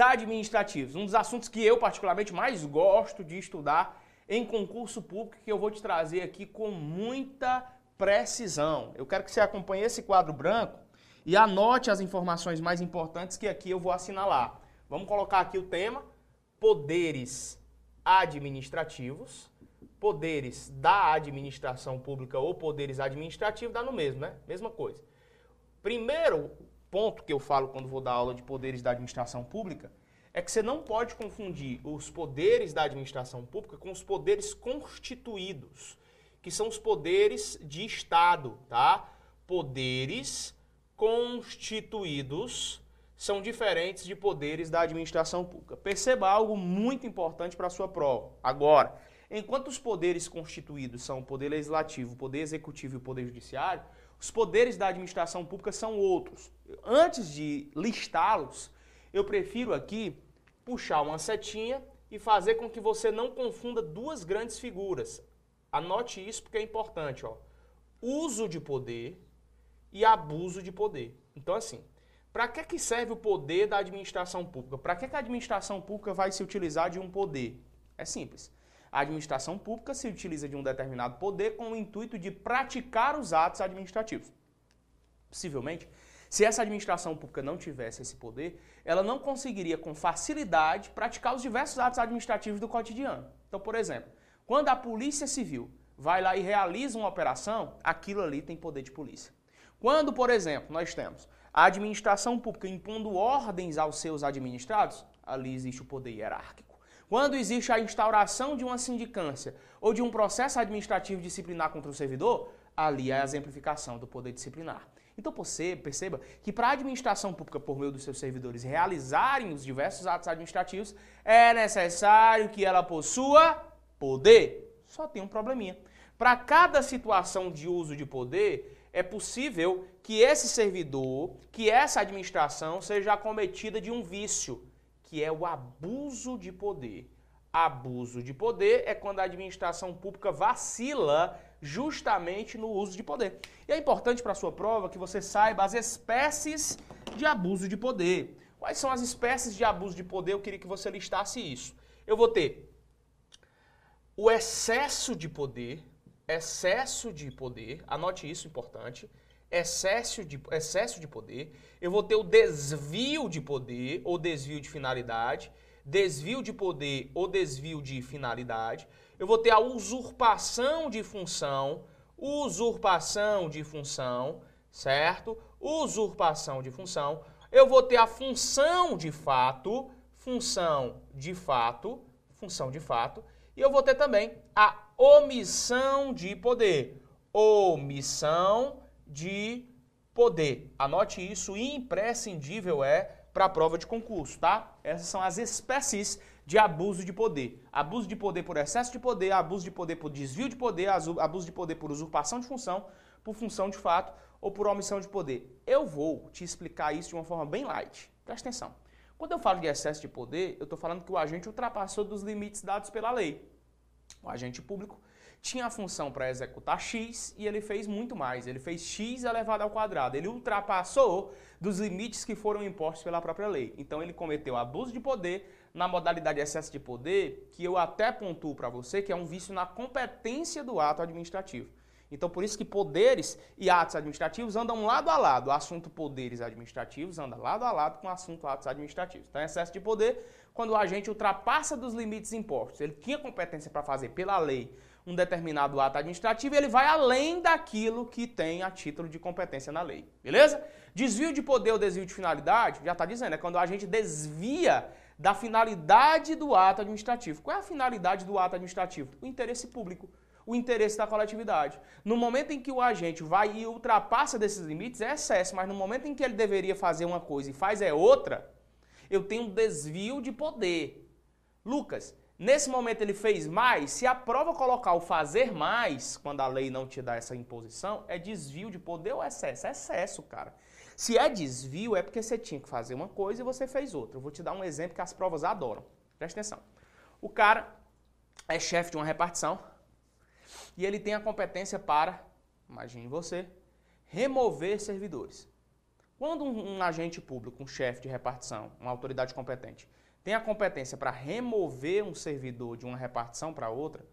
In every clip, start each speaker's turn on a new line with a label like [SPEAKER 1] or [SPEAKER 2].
[SPEAKER 1] administrativos, um dos assuntos que eu particularmente mais gosto de estudar em concurso público que eu vou te trazer aqui com muita precisão. Eu quero que você acompanhe esse quadro branco e anote as informações mais importantes que aqui eu vou assinalar. Vamos colocar aqui o tema: poderes administrativos, poderes da administração pública ou poderes administrativos, dá no mesmo, né? Mesma coisa. Primeiro ponto que eu falo quando vou dar aula de poderes da administração pública é que você não pode confundir os poderes da administração pública com os poderes constituídos, que são os poderes de Estado, tá? Poderes constituídos são diferentes de poderes da administração pública. Perceba algo muito importante para a sua prova. Agora, enquanto os poderes constituídos são o poder legislativo, o poder executivo e o poder judiciário, os poderes da administração pública são outros. Antes de listá-los, eu prefiro aqui puxar uma setinha e fazer com que você não confunda duas grandes figuras. Anote isso porque é importante, ó. Uso de poder e abuso de poder. Então, assim, para que, que serve o poder da administração pública? Para que, que a administração pública vai se utilizar de um poder? É simples. A administração pública se utiliza de um determinado poder com o intuito de praticar os atos administrativos. Possivelmente, se essa administração pública não tivesse esse poder, ela não conseguiria com facilidade praticar os diversos atos administrativos do cotidiano. Então, por exemplo, quando a Polícia Civil vai lá e realiza uma operação, aquilo ali tem poder de polícia. Quando, por exemplo, nós temos a administração pública impondo ordens aos seus administrados, ali existe o poder hierárquico. Quando existe a instauração de uma sindicância ou de um processo administrativo disciplinar contra o servidor, ali é a exemplificação do poder disciplinar. Então você perceba que para a administração pública, por meio dos seus servidores, realizarem os diversos atos administrativos, é necessário que ela possua poder. Só tem um probleminha. Para cada situação de uso de poder, é possível que esse servidor, que essa administração seja acometida de um vício, que é o abuso de poder. Abuso de poder é quando a administração pública vacila justamente no uso de poder. E é importante para a sua prova que você saiba as espécies de abuso de poder. Quais são as espécies de abuso de poder? Eu queria que você listasse isso. Eu vou ter o excesso de poder, excesso de poder, anote isso importante, excesso de, excesso de poder, eu vou ter o desvio de poder ou desvio de finalidade, desvio de poder ou desvio de finalidade, eu vou ter a usurpação de função, usurpação de função, certo? Usurpação de função. Eu vou ter a função de fato, função de fato, função de fato. E eu vou ter também a omissão de poder. Omissão de poder. Anote isso, imprescindível é para a prova de concurso, tá? Essas são as espécies de abuso de poder. Abuso de poder por excesso de poder, abuso de poder por desvio de poder, abuso de poder por usurpação de função, por função de fato ou por omissão de poder. Eu vou te explicar isso de uma forma bem light. Presta atenção. Quando eu falo de excesso de poder, eu estou falando que o agente ultrapassou dos limites dados pela lei. O agente público tinha a função para executar X e ele fez muito mais. Ele fez X elevado ao quadrado. Ele ultrapassou dos limites que foram impostos pela própria lei. Então ele cometeu abuso de poder na modalidade de excesso de poder, que eu até pontuo para você que é um vício na competência do ato administrativo. Então, por isso que poderes e atos administrativos andam lado a lado. O assunto poderes administrativos anda lado a lado com o assunto atos administrativos. Então, excesso de poder, quando o agente ultrapassa dos limites impostos, ele tinha competência para fazer pela lei um determinado ato administrativo, ele vai além daquilo que tem a título de competência na lei. Beleza? Desvio de poder ou desvio de finalidade, já está dizendo, é quando a gente desvia da finalidade do ato administrativo. Qual é a finalidade do ato administrativo? O interesse público, o interesse da coletividade. No momento em que o agente vai e ultrapassa desses limites, é excesso, mas no momento em que ele deveria fazer uma coisa e faz é outra, eu tenho um desvio de poder. Lucas, nesse momento ele fez mais, se a prova colocar o fazer mais, quando a lei não te dá essa imposição, é desvio de poder ou excesso? É excesso, cara. Se é desvio, é porque você tinha que fazer uma coisa e você fez outra. Eu vou te dar um exemplo que as provas adoram. Presta atenção. O cara é chefe de uma repartição e ele tem a competência para, imagine você, remover servidores. Quando um, um agente público, um chefe de repartição, uma autoridade competente, tem a competência para remover um servidor de uma repartição para outra,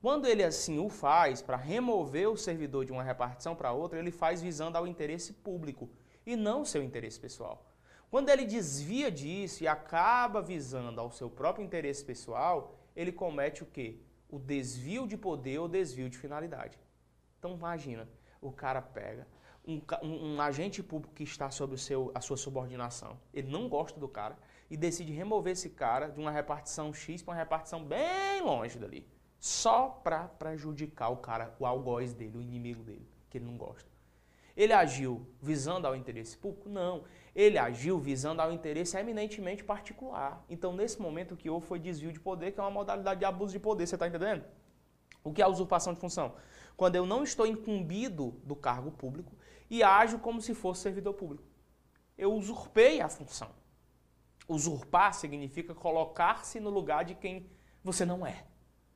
[SPEAKER 1] quando ele assim o faz, para remover o servidor de uma repartição para outra, ele faz visando ao interesse público e não seu interesse pessoal. Quando ele desvia disso e acaba visando ao seu próprio interesse pessoal, ele comete o quê? O desvio de poder ou desvio de finalidade. Então imagina, o cara pega um, um, agente público que está sob o seu, a sua subordinação, ele não gosta do cara e decide remover esse cara de uma repartição X para uma repartição bem longe dali, só para prejudicar o cara, o algoz dele, o inimigo dele, que ele não gosta. Ele agiu visando ao interesse público? Não. Ele agiu visando ao interesse eminentemente particular. Então, nesse momento, o que houve foi desvio de poder, que é uma modalidade de abuso de poder. Você está entendendo? O que é usurpação de função? Quando eu não estou incumbido do cargo público e ajo como se fosse servidor público. Eu usurpei a função. Usurpar significa colocar-se no lugar de quem você não é.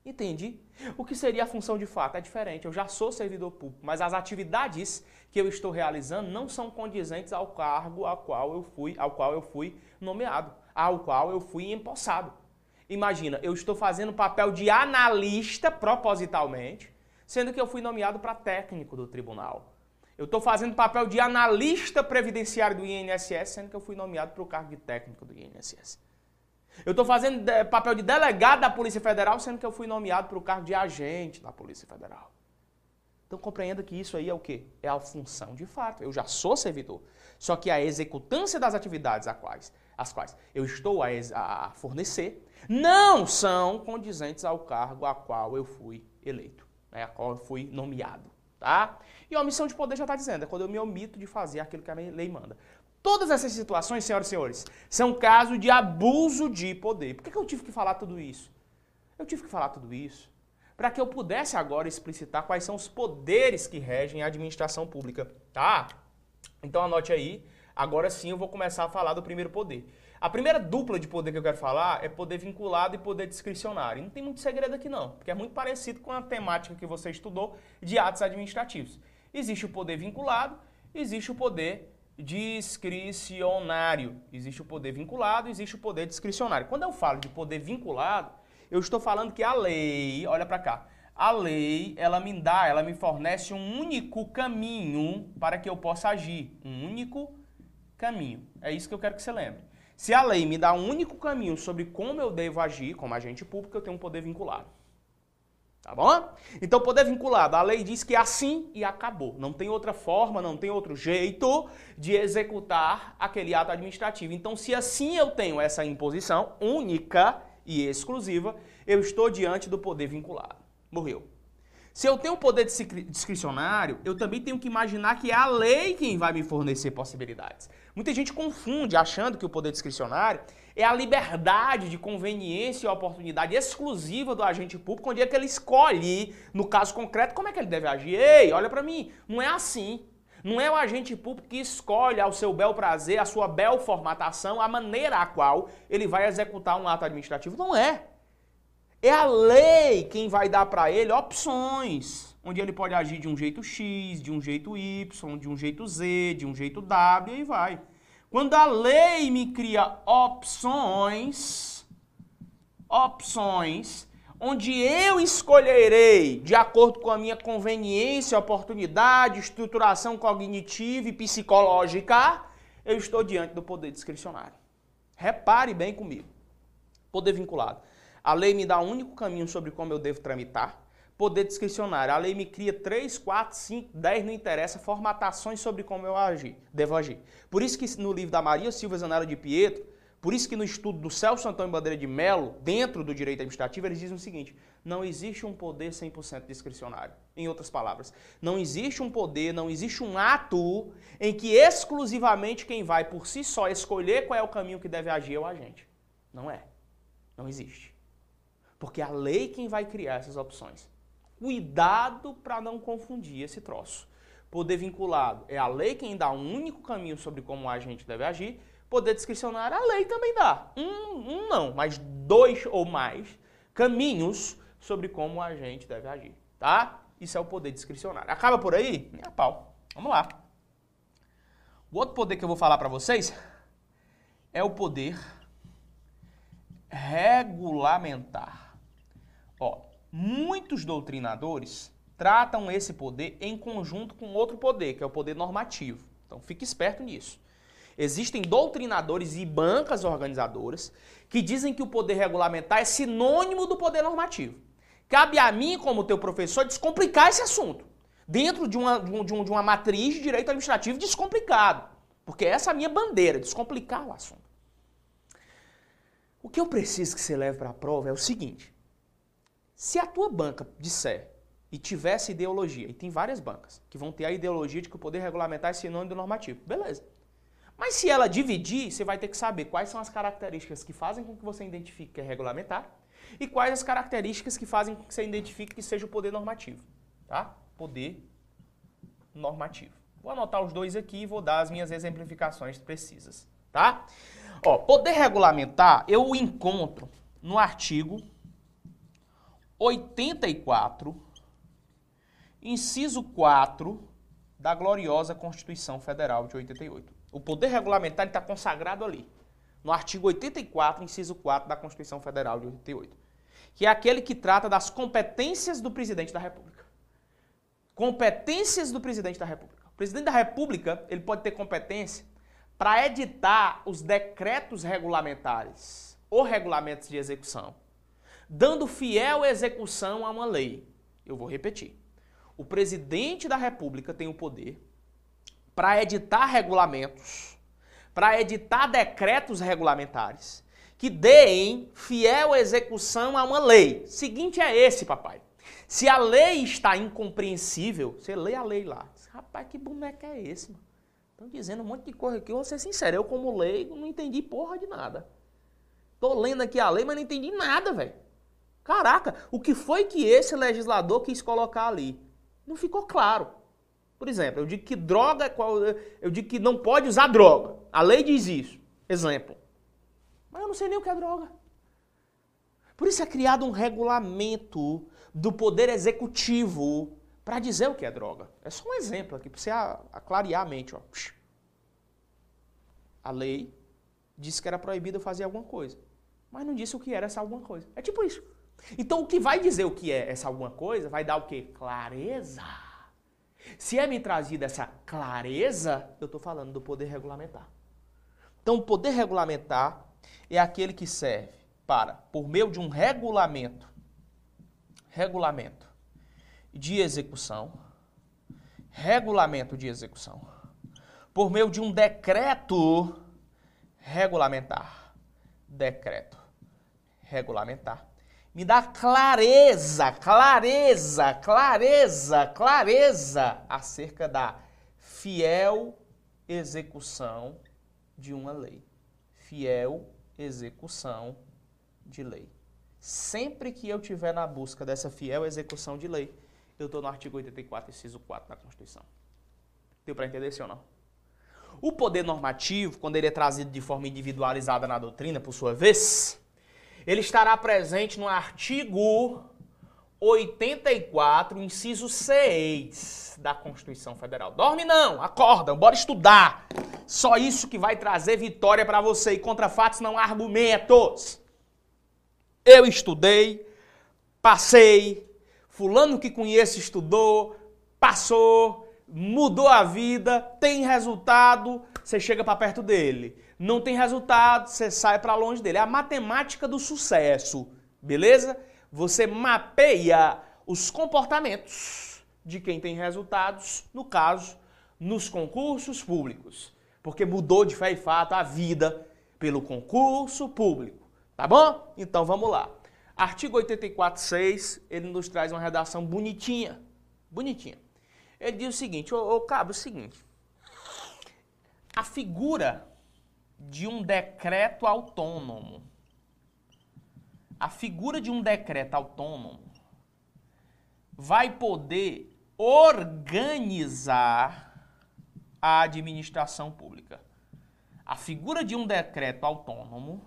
[SPEAKER 1] Entendi. O que seria a função de fato? É diferente. Eu já sou servidor público, mas as atividades que eu estou realizando não são condizentes ao cargo ao qual eu fui, ao qual eu fui nomeado, ao qual eu fui empossado. Imagina, eu estou fazendo papel de analista propositalmente, sendo que eu fui nomeado para técnico do tribunal. Eu estou fazendo papel de analista previdenciário do INSS, sendo que eu fui nomeado para o cargo de técnico do INSS. Eu estou fazendo papel de delegado da Polícia Federal, sendo que eu fui nomeado para o cargo de agente da Polícia Federal. Então compreenda que isso aí é o quê? É a função de fato. Eu já sou servidor. Só que a executância das atividades a quais, as quais eu estou a, a fornecer não são condizentes ao cargo a qual eu fui eleito, né, a qual eu fui nomeado. Tá? E a omissão de poder já está dizendo, é quando eu me omito de fazer aquilo que a lei manda. Todas essas situações, senhoras e senhores, são casos de abuso de poder. Por que, que eu tive que falar tudo isso? Eu tive que falar tudo isso para que eu pudesse agora explicitar quais são os poderes que regem a administração pública, tá? Então anote aí. Agora sim eu vou começar a falar do primeiro poder. A primeira dupla de poder que eu quero falar é poder vinculado e poder discricionário. Não tem muito segredo aqui não, porque é muito parecido com a temática que você estudou de atos administrativos. Existe o poder vinculado, existe o poder discricionário. Existe o poder vinculado, existe o poder discricionário. Quando eu falo de poder vinculado, eu estou falando que a lei, olha para cá, a lei, ela me dá, ela me fornece um único caminho para que eu possa agir. Um único caminho. É isso que eu quero que você lembre. Se a lei me dá um único caminho sobre como eu devo agir como agente público, eu tenho um poder vinculado. Tá bom? Então, poder vinculado, a lei diz que é assim e acabou. Não tem outra forma, não tem outro jeito de executar aquele ato administrativo. Então, se assim eu tenho essa imposição única e exclusiva, eu estou diante do poder vinculado. Morreu. Se eu tenho poder discricionário, eu também tenho que imaginar que é a lei quem vai me fornecer possibilidades. Muita gente confunde achando que o poder discricionário é a liberdade de conveniência e oportunidade exclusiva do agente público, onde é que ele escolhe, no caso concreto, como é que ele deve agir. Ei, olha para mim, não é assim. Não é o agente público que escolhe ao seu bel prazer, a sua bel formatação, a maneira a qual ele vai executar um ato administrativo. Não é. É a lei quem vai dar para ele opções, onde ele pode agir de um jeito X, de um jeito Y, de um jeito Z, de um jeito W e vai. Quando a lei me cria opções, opções, onde eu escolherei, de acordo com a minha conveniência, oportunidade, estruturação cognitiva e psicológica, eu estou diante do poder discricionário. Repare bem comigo. Poder vinculado. A lei me dá um único caminho sobre como eu devo tramitar. Poder discricionário. A lei me cria 3, 4, 5, 10, não interessa, formatações sobre como eu agir, devo agir. Por isso que no livro da Maria Silva Zanara de Pietro, por isso que no estudo do Celso Antônio Bandeira de Mello, dentro do direito administrativo, eles dizem o seguinte: não existe um poder 100% discricionário. Em outras palavras, não existe um poder, não existe um ato em que exclusivamente quem vai por si só escolher qual é o caminho que deve agir é o agente. Não é. Não existe. Porque é a lei quem vai criar essas opções. Cuidado para não confundir esse troço. Poder vinculado é a lei quem dá um único caminho sobre como o agente deve agir. Poder discricionário, a lei também dá. Um, um não, mas dois ou mais caminhos sobre como o agente deve agir. Tá? Isso é o poder discricionário. Acaba por aí? Minha pau. Vamos lá. O outro poder que eu vou falar para vocês é o poder regulamentar. Muitos doutrinadores tratam esse poder em conjunto com outro poder, que é o poder normativo. Então fique esperto nisso. Existem doutrinadores e bancas organizadoras que dizem que o poder regulamentar é sinônimo do poder normativo. Cabe a mim, como teu professor, descomplicar esse assunto. Dentro de uma, de, um, de uma matriz de direito administrativo descomplicado. Porque essa é a minha bandeira, descomplicar o assunto. O que eu preciso que você leve para a prova é o seguinte. Se a tua banca disser e tivesse ideologia, e tem várias bancas que vão ter a ideologia de que o poder regulamentar é sinônimo do normativo, beleza. Mas se ela dividir, você vai ter que saber quais são as características que fazem com que você identifique que é regulamentar e quais as características que fazem com que você identifique que seja o poder normativo. Tá? Poder normativo. Vou anotar os dois aqui e vou dar as minhas exemplificações precisas. Tá? Ó, poder regulamentar eu encontro no artigo 84, inciso 4 da gloriosa Constituição Federal de 88. O poder regulamentar está consagrado ali, no artigo 84, inciso 4 da Constituição Federal de 88, que é aquele que trata das competências do presidente da República. Competências do presidente da República. O presidente da República ele pode ter competência para editar os decretos regulamentares ou regulamentos de execução, dando fiel execução a uma lei. Eu vou repetir. O presidente da República tem o poder para editar regulamentos, para editar decretos regulamentares que deem fiel execução a uma lei. Seguinte é esse, papai. Se a lei está incompreensível, você lê a lei lá. Rapaz, que boneco é esse, mano? Estão dizendo um monte de coisa aqui. Eu vou ser sincero, eu como leigo não entendi porra de nada. Tô lendo aqui a lei, mas não entendi nada, velho. Caraca, o que foi que esse legislador quis colocar ali? Não ficou claro. Por exemplo, eu digo que droga, eu digo que não pode usar droga. A lei diz isso. Exemplo. Mas eu não sei nem o que é droga. Por isso é criado um regulamento do poder executivo para dizer o que é droga. É só um exemplo aqui para você aclarear a mente, ó. A lei disse que era proibido fazer alguma coisa, mas não disse o que era essa alguma coisa. É tipo isso. Então o que vai dizer o que é essa alguma coisa vai dar o quê? Clareza. Se é me trazida essa clareza, eu estou falando do poder regulamentar. Então, o poder regulamentar é aquele que serve para, por meio de um regulamento, regulamento de execução, regulamento de execução, por meio de um decreto regulamentar, decreto regulamentar, me dá clareza, clareza, clareza, clareza acerca da fiel execução de uma lei. Fiel execução de lei. Sempre que eu estiver na busca dessa fiel execução de lei, eu estou no artigo 84, inciso 4 da Constituição. Deu para entender sim ou não? O poder normativo, quando ele é trazido de forma individualizada na doutrina, por sua vez, ele estará presente no artigo 84, inciso 6 da Constituição Federal. Dorme não, acorda, bora estudar. Só isso que vai trazer vitória para você e contra fatos não há argumentos. Eu estudei, passei, fulano que conheço estudou, passou, mudou a vida, tem resultado, você chega para perto dele não tem resultado, você sai para longe dele. É a matemática do sucesso, beleza? Você mapeia os comportamentos de quem tem resultados, no caso, nos concursos públicos. Porque mudou de fé e fato a vida pelo concurso público. Tá bom? Então vamos lá. Artigo 84.6, ele nos traz uma redação bonitinha. Bonitinha. Ele diz o seguinte, ô, ô Cabo, é o seguinte. A figura de um decreto autônomo. A figura de um decreto autônomo vai poder organizar a administração pública. A figura de um decreto autônomo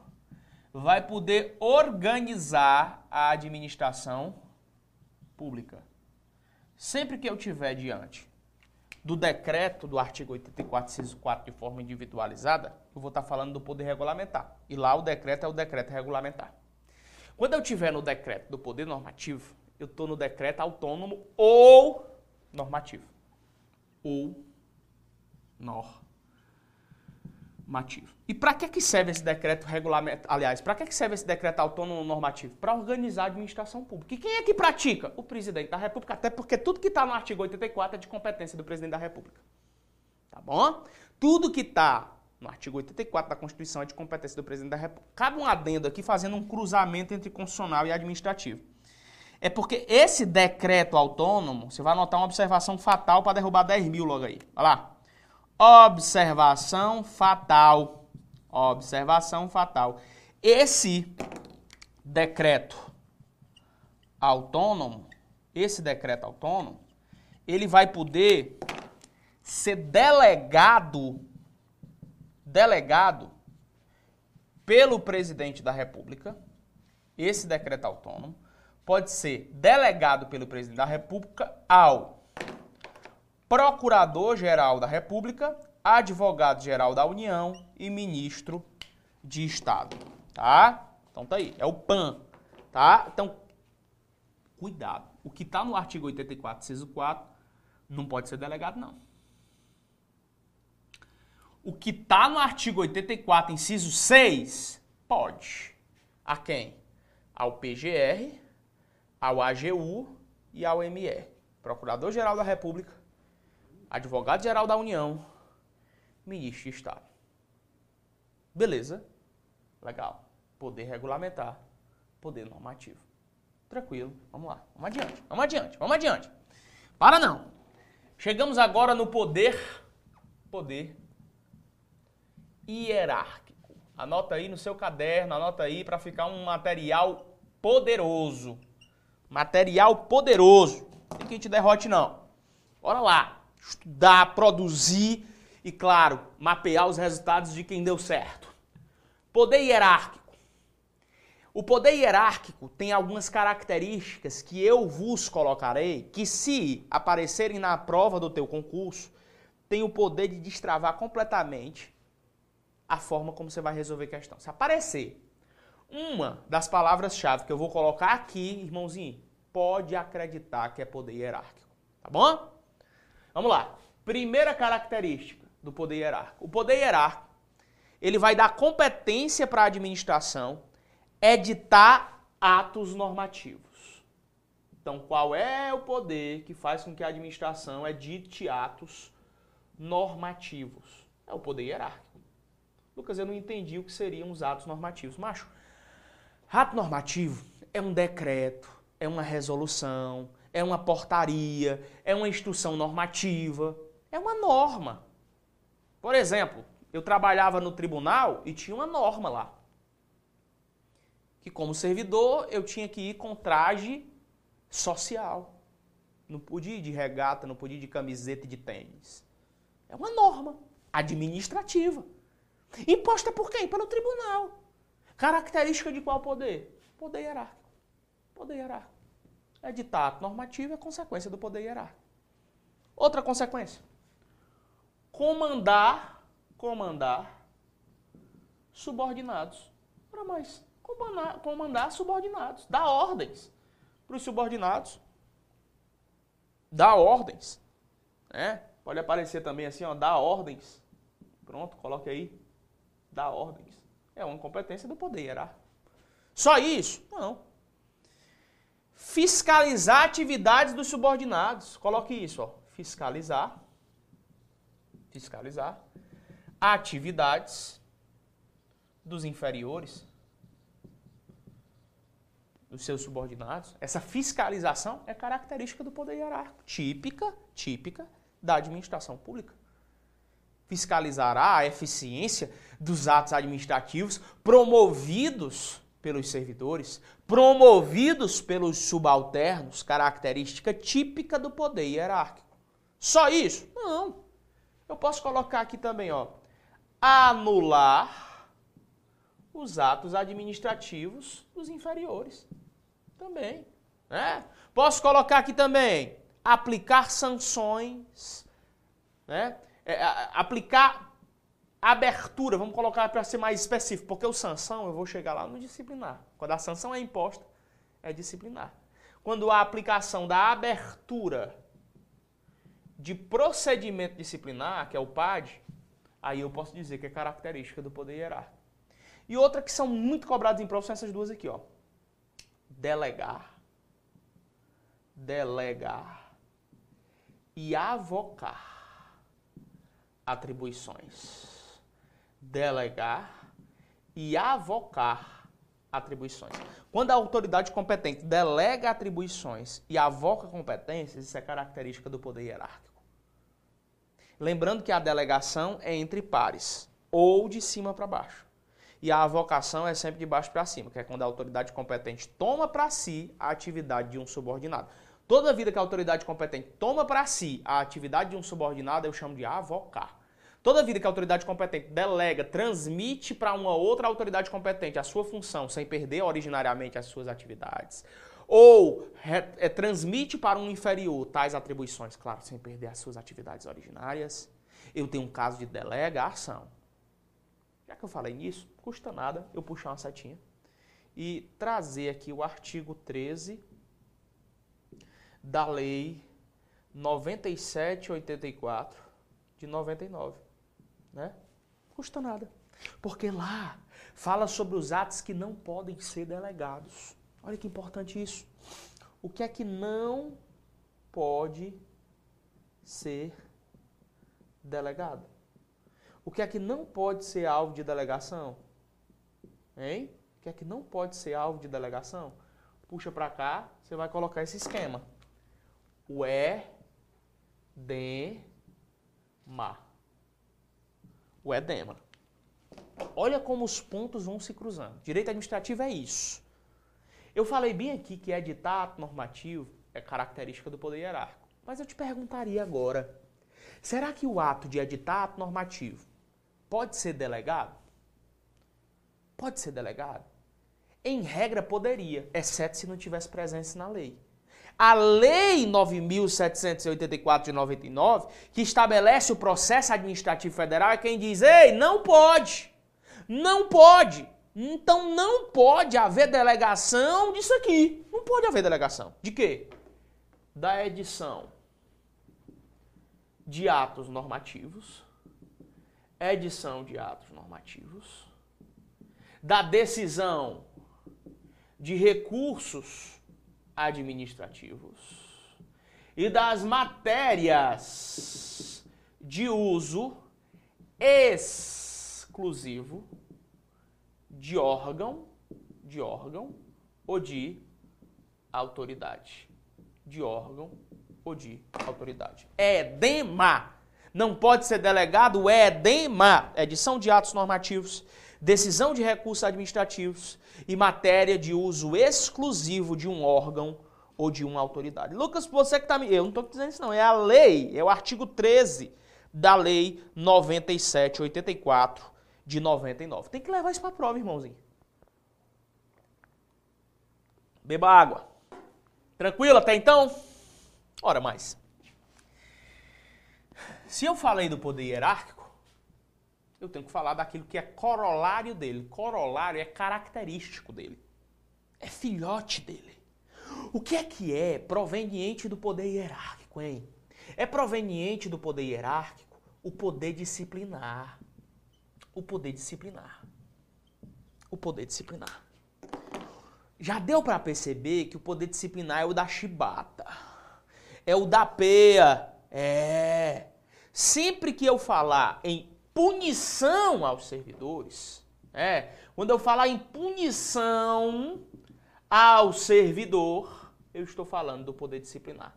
[SPEAKER 1] vai poder organizar a administração pública. Sempre que eu tiver diante do decreto do artigo 84, inciso 4, de forma individualizada, eu vou estar falando do poder regulamentar. E lá o decreto é o decreto regulamentar. Quando eu estiver no decreto do poder normativo, eu estou no decreto autônomo ou normativo. Ou normativo. E para que, que serve esse decreto regulamentar? Aliás, para que, que serve esse decreto autônomo normativo? Para organizar a administração pública. E quem é que pratica? O presidente da República, até porque tudo que está no artigo 84 é de competência do presidente da República. Tá bom? Tudo que está no artigo 84 da Constituição é de competência do presidente da República. Cabe um adendo aqui fazendo um cruzamento entre constitucional e administrativo. É porque esse decreto autônomo, você vai anotar uma observação fatal para derrubar 10 mil logo aí. Olha lá. Observação fatal. Observação fatal. Esse decreto autônomo, esse decreto autônomo, ele vai poder ser delegado delegado pelo presidente da República. Esse decreto autônomo pode ser delegado pelo presidente da República ao Procurador-Geral da República, Advogado-Geral da União e Ministro de Estado, tá? Então tá aí, é o PAN, tá? Então, cuidado. O que está no artigo 84, inciso 4, não pode ser delegado, não. O que está no artigo 84, inciso 6, pode. A quem? Ao PGR, ao AGU e ao ME. Procurador-Geral da República, Advogado-Geral da União, Ministro de Estado. Beleza? Legal. Poder regulamentar, poder normativo. Tranquilo. Vamos lá. Vamos adiante. Vamos adiante. Vamos adiante. Para não. Chegamos agora no poder poder hierárquico. Anota aí no seu caderno, anota aí para ficar um material poderoso. Material poderoso. Tem que te derrote não. Bora lá. Estudar, produzir e, claro, mapear os resultados de quem deu certo. Poder hierárquico. O poder hierárquico tem algumas características que eu vos colocarei, que se aparecerem na prova do teu concurso, tem o poder de destravar completamente a forma como você vai resolver a questão. Se aparecer uma das palavras-chave que eu vou colocar aqui, irmãozinho, pode acreditar que é poder hierárquico. Tá bom? Vamos lá. Primeira característica do poder hierárquico. O poder hierárquico, ele vai dar competência para a administração editar atos normativos. Então, qual é o poder que faz com que a administração edite atos normativos? É o poder hierárquico. Lucas, eu não entendi o que seriam os atos normativos. Macho, ato normativo é um decreto, é uma resolução, é uma portaria, é uma instrução normativa, é uma norma. Por exemplo, eu trabalhava no tribunal e tinha uma norma lá. Que como servidor eu tinha que ir com traje social. Não podia ir de regata, não podia ir de camiseta e de tênis. É uma norma administrativa. Imposta por quem? Pelo tribunal. Característica de qual poder? Poder hierárquico. Poder hierárquico. É ditado normativo é consequência do poder hierárquico. Outra consequência. Comandar, comandar subordinados. Para mais, comandar, comandar subordinados. Dar ordens para os subordinados. Dar ordens. Né? Pode aparecer também assim, ó, dar ordens. Pronto, coloque aí dar ordens. É uma competência do poder hierárquico. Só isso? Não. Fiscalizar atividades dos subordinados. Coloque isso, ó. Fiscalizar. Fiscalizar atividades dos inferiores, dos seus subordinados. Essa fiscalização é característica do poder hierárquico, típica, típica da administração pública fiscalizará a eficiência dos atos administrativos promovidos pelos servidores, promovidos pelos subalternos, característica típica do poder hierárquico. Só isso? Não. Eu posso colocar aqui também, ó, anular os atos administrativos dos inferiores. Também, né? Posso colocar aqui também aplicar sanções né? É, aplicar abertura, vamos colocar para ser mais específico, porque o sanção eu vou chegar lá no disciplinar. Quando a sanção é imposta, é disciplinar. Quando a aplicação da abertura de procedimento disciplinar, que é o PAD, aí eu posso dizer que é característica do poder hierárquico. E outra que são muito cobradas em prova são essas duas aqui, ó. Delegar. Delegar. E avocar atribuições. Delegar e avocar atribuições. Quando a autoridade competente delega atribuições e avoca competências, isso é característica do poder hierárquico. Lembrando que a delegação é entre pares, ou de cima para baixo. E a avocação é sempre de baixo para cima, que é quando a autoridade competente toma para si a atividade de um subordinado. Toda vida que a autoridade competente toma para si a atividade de um subordinado, eu chamo de avocar. Toda vida que a autoridade competente delega, transmite para uma outra autoridade competente a sua função sem perder originariamente as suas atividades, ou é, transmite para um inferior tais atribuições, claro, sem perder as suas atividades originárias. Eu tenho um caso de delegação. Já que eu falei nisso, custa nada eu puxar uma setinha e trazer aqui o artigo 13 da Lei 9784 de 99, né? Custa nada. Porque lá fala sobre os atos que não podem ser delegados. Olha que importante isso. O que é que não pode ser delegado? O que é que não pode ser alvo de delegação? Hein? O que é que não pode ser alvo de delegação? Puxa para cá, você vai colocar esse esquema. O é de ma. O edema. Olha como os pontos vão se cruzando. Direito administrativo é isso. Eu falei bem aqui que editar ato normativo é característica do poder hierárquico. Mas eu te perguntaria agora: será que o ato de editar ato normativo pode ser delegado? Pode ser delegado? Em regra, poderia, exceto se não tivesse presença na lei. A Lei 9.784 de 99, que estabelece o processo administrativo federal, é quem diz: ei, não pode. Não pode. Então não pode haver delegação disso aqui. Não pode haver delegação. De quê? Da edição de atos normativos, edição de atos normativos, da decisão de recursos administrativos e das matérias de uso exclusivo de órgão, de órgão ou de autoridade. De órgão ou de autoridade. Edema. Não pode ser delegado edema. Edição de atos normativos, decisão de recursos administrativos e matéria de uso exclusivo de um órgão ou de uma autoridade. Lucas, você que está me. Eu não estou dizendo isso, não. É a lei, é o artigo 13 da Lei 9784 de 99. Tem que levar isso para a prova, irmãozinho. Beba água. Tranquilo até então? Ora mais. Se eu falei do poder hierárquico, eu tenho que falar daquilo que é corolário dele. Corolário é característico dele. É filhote dele. O que é que é proveniente do poder hierárquico, hein? É proveniente do poder hierárquico o poder disciplinar o poder disciplinar. O poder disciplinar. Já deu para perceber que o poder disciplinar é o da chibata. É o da peia. É. Sempre que eu falar em punição aos servidores, é, quando eu falar em punição ao servidor, eu estou falando do poder disciplinar.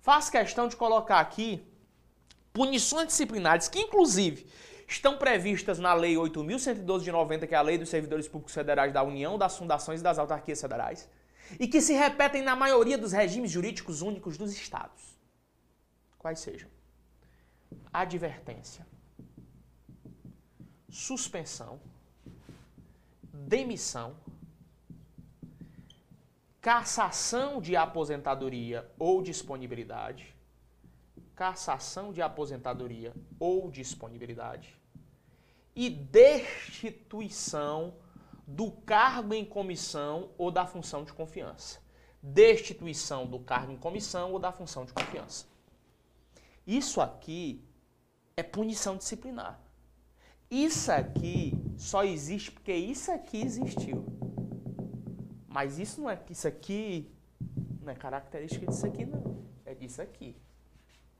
[SPEAKER 1] Faço questão de colocar aqui punições disciplinares que, inclusive, estão previstas na Lei 8.112 de 90, que é a Lei dos Servidores Públicos Federais da União, das Fundações e das Autarquias Federais, e que se repetem na maioria dos regimes jurídicos únicos dos Estados. Quais sejam? Advertência, suspensão, demissão, cassação de aposentadoria ou disponibilidade, cassação de aposentadoria ou disponibilidade e destituição do cargo em comissão ou da função de confiança. Destituição do cargo em comissão ou da função de confiança. Isso aqui é punição disciplinar. Isso aqui só existe porque isso aqui existiu. Mas isso não é isso aqui não é característica disso aqui não. É disso aqui.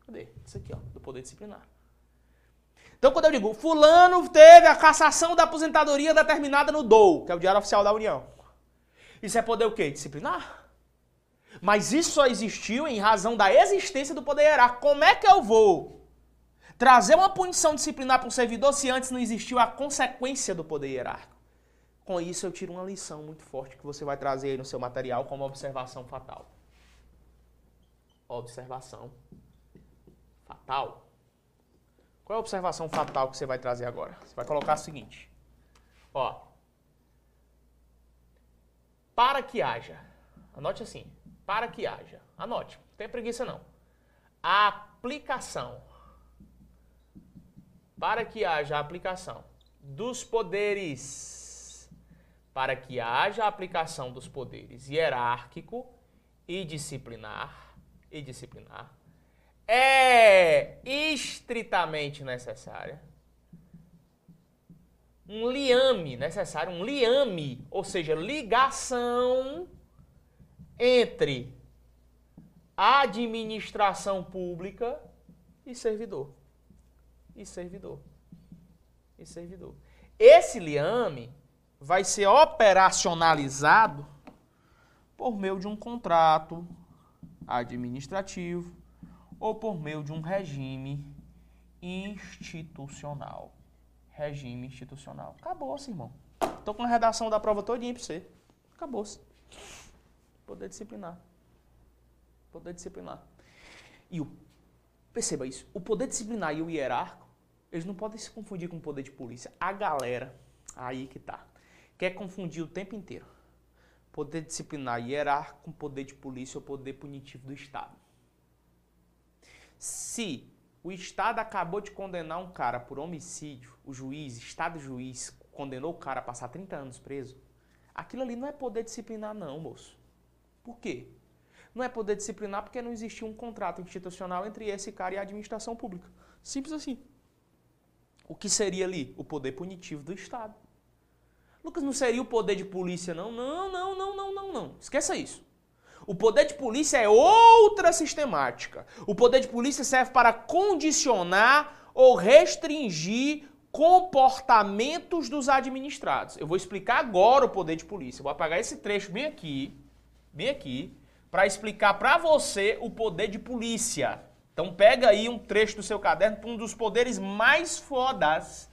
[SPEAKER 1] Cadê? Isso aqui, ó, do poder disciplinar. Então, quando eu digo, fulano teve a cassação da aposentadoria determinada no DOU, que é o Diário Oficial da União. Isso é poder o quê? Disciplinar. Mas isso só existiu em razão da existência do poder hierárquico. Como é que eu vou trazer uma punição disciplinar para um servidor se antes não existiu a consequência do poder hierárquico? Com isso eu tiro uma lição muito forte que você vai trazer aí no seu material como observação fatal. Observação fatal. Qual é a observação fatal que você vai trazer agora? Você vai colocar o seguinte. Ó. Para que haja. Anote assim. Para que haja. Anote. Não tem preguiça não. A aplicação. Para que haja aplicação dos poderes. Para que haja aplicação dos poderes hierárquico e disciplinar. E disciplinar é estritamente necessária. Um liame necessário, um liame, ou seja, ligação entre administração pública e servidor. E servidor. E servidor. Esse liame vai ser operacionalizado por meio de um contrato administrativo ou por meio de um regime institucional. Regime institucional. Acabou-se, irmão. Tô com a redação da prova todinha pra você. Acabou-se. Poder disciplinar. Poder disciplinar. E o, perceba isso, o poder disciplinar e o hierárquico, eles não podem se confundir com o poder de polícia. A galera, aí que tá, quer confundir o tempo inteiro. Poder disciplinar e hierárquico com poder de polícia ou poder punitivo do Estado. Se o Estado acabou de condenar um cara por homicídio, o juiz, Estado juiz, condenou o cara a passar 30 anos preso, aquilo ali não é poder disciplinar, não, moço. Por quê? Não é poder disciplinar porque não existiu um contrato institucional entre esse cara e a administração pública. Simples assim. O que seria ali? O poder punitivo do Estado. Lucas, não seria o poder de polícia, não? Não, não, não, não, não, não. Esqueça isso. O poder de polícia é outra sistemática. O poder de polícia serve para condicionar ou restringir comportamentos dos administrados. Eu vou explicar agora o poder de polícia. Vou apagar esse trecho bem aqui, bem aqui, para explicar para você o poder de polícia. Então pega aí um trecho do seu caderno para um dos poderes mais fodas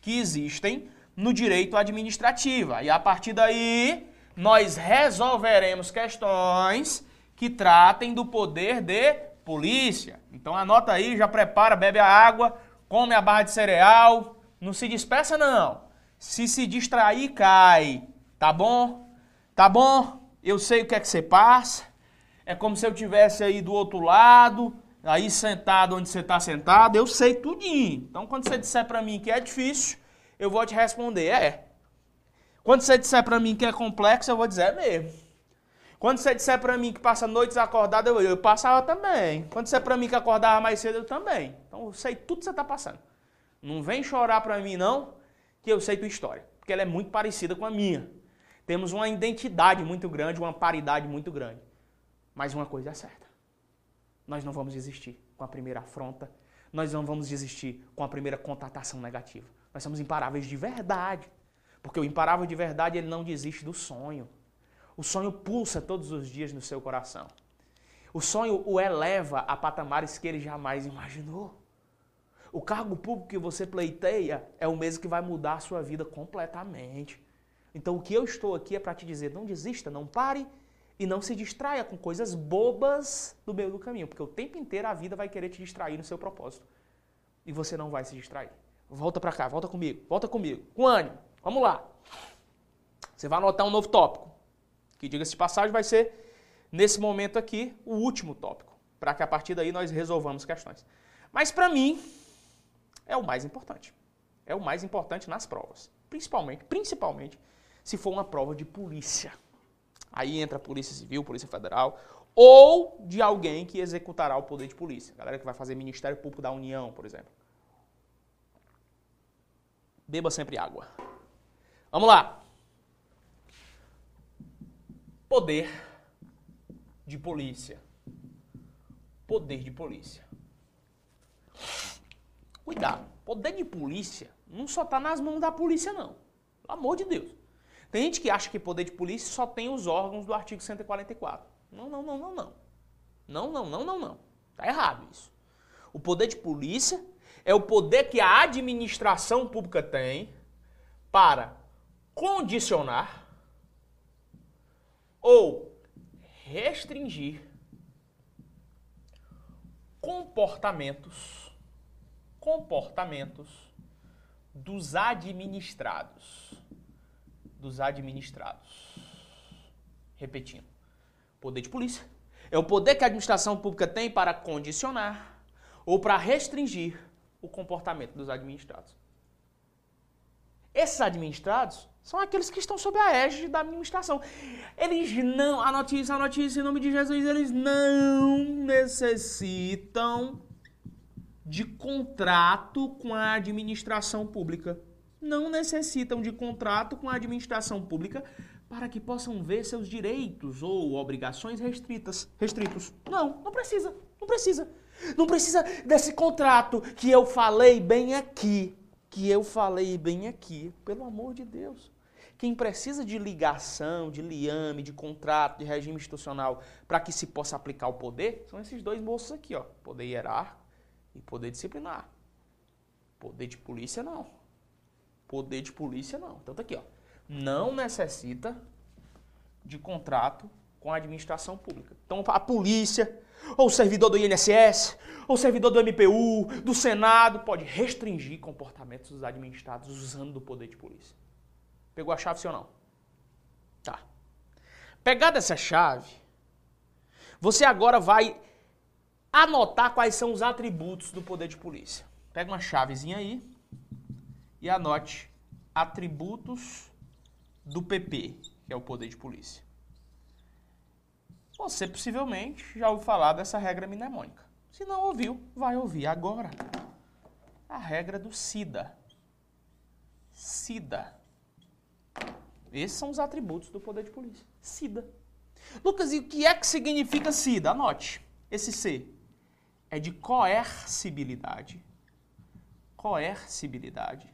[SPEAKER 1] que existem no direito administrativo. E a partir daí, nós resolveremos questões que tratem do poder de polícia. Então anota aí, já prepara, bebe a água, come a barra de cereal, não se despeça não. Se se distrair, cai. Tá bom? Tá bom? Eu sei o que é que você passa. É como se eu tivesse aí do outro lado, aí sentado onde você está sentado. Eu sei tudinho. Então quando você disser para mim que é difícil, eu vou te responder, é. Quando você disser para mim que é complexo, eu vou dizer é mesmo. Quando você disser para mim que passa noites acordado, eu, eu passava também. Quando você para mim que acordava mais cedo, eu também. Então eu sei tudo que você está passando. Não vem chorar para mim não, que eu sei tua história, porque ela é muito parecida com a minha. Temos uma identidade muito grande, uma paridade muito grande. Mas uma coisa é certa. Nós não vamos desistir com a primeira afronta, nós não vamos desistir com a primeira contatação negativa. Nós somos imparáveis de verdade. Porque o imparável de verdade, ele não desiste do sonho. O sonho pulsa todos os dias no seu coração. O sonho o eleva a patamares que ele jamais imaginou. O cargo público que você pleiteia é o mesmo que vai mudar a sua vida completamente. Então o que eu estou aqui é para te dizer, não desista, não pare e não se distraia com coisas bobas do meio do caminho, porque o tempo inteiro a vida vai querer te distrair no seu propósito. E você não vai se distrair. Volta para cá, volta comigo, volta comigo, com ânimo. Vamos lá. Você vai anotar um novo tópico, que diga-se de passagem vai ser, nesse momento aqui, o último tópico. para que a partir daí nós resolvamos questões. Mas para mim é o mais importante. É o mais importante nas provas, principalmente, principalmente se for uma prova de polícia. Aí entra a Polícia Civil, Polícia Federal, ou de alguém que executará o poder de polícia. Galera que vai fazer Ministério Público da União, por exemplo. Beba sempre água. Vamos lá. Poder de polícia. Poder de polícia. Cuidado. Poder de polícia não só está nas mãos da polícia, não. Pelo amor de Deus. Tem gente que acha que poder de polícia só tem os órgãos do artigo 144. Não, não, não, não, não. Não, não, não, não, não. Está errado isso. O poder de polícia é o poder que a administração pública tem para condicionar ou restringir comportamentos comportamentos dos administrados dos administrados. Repetindo, poder de polícia é o poder que a administração pública tem para condicionar ou para restringir o comportamento dos administrados. Esses administrados são aqueles que estão sob a égide da administração. Eles não, a notícia, a notícia, em nome de Jesus, eles não necessitam de contrato com a administração pública não necessitam de contrato com a administração pública para que possam ver seus direitos ou obrigações restritas, restritos. Não, não precisa, não precisa. Não precisa desse contrato que eu falei bem aqui, que eu falei bem aqui, pelo amor de Deus. Quem precisa de ligação, de liame, de contrato, de regime institucional para que se possa aplicar o poder, são esses dois moços aqui, ó, poder hierárquico e poder disciplinar. Poder de polícia não. Poder de polícia, não. Então tá aqui, ó. Não necessita de contrato com a administração pública. Então a polícia, ou o servidor do INSS, ou o servidor do MPU, do Senado, pode restringir comportamentos dos administrados usando do poder de polícia. Pegou a chave, sim ou não? Tá. Pegada essa chave, você agora vai anotar quais são os atributos do poder de polícia. Pega uma chavezinha aí e anote atributos do PP, que é o poder de polícia. Você possivelmente já ouviu falar dessa regra mnemônica. Se não ouviu, vai ouvir agora. A regra do SIDA. SIDA. Esses são os atributos do poder de polícia. SIDA. Lucas, e o que é que significa SIDA? Anote. Esse C é de coercibilidade. Coercibilidade.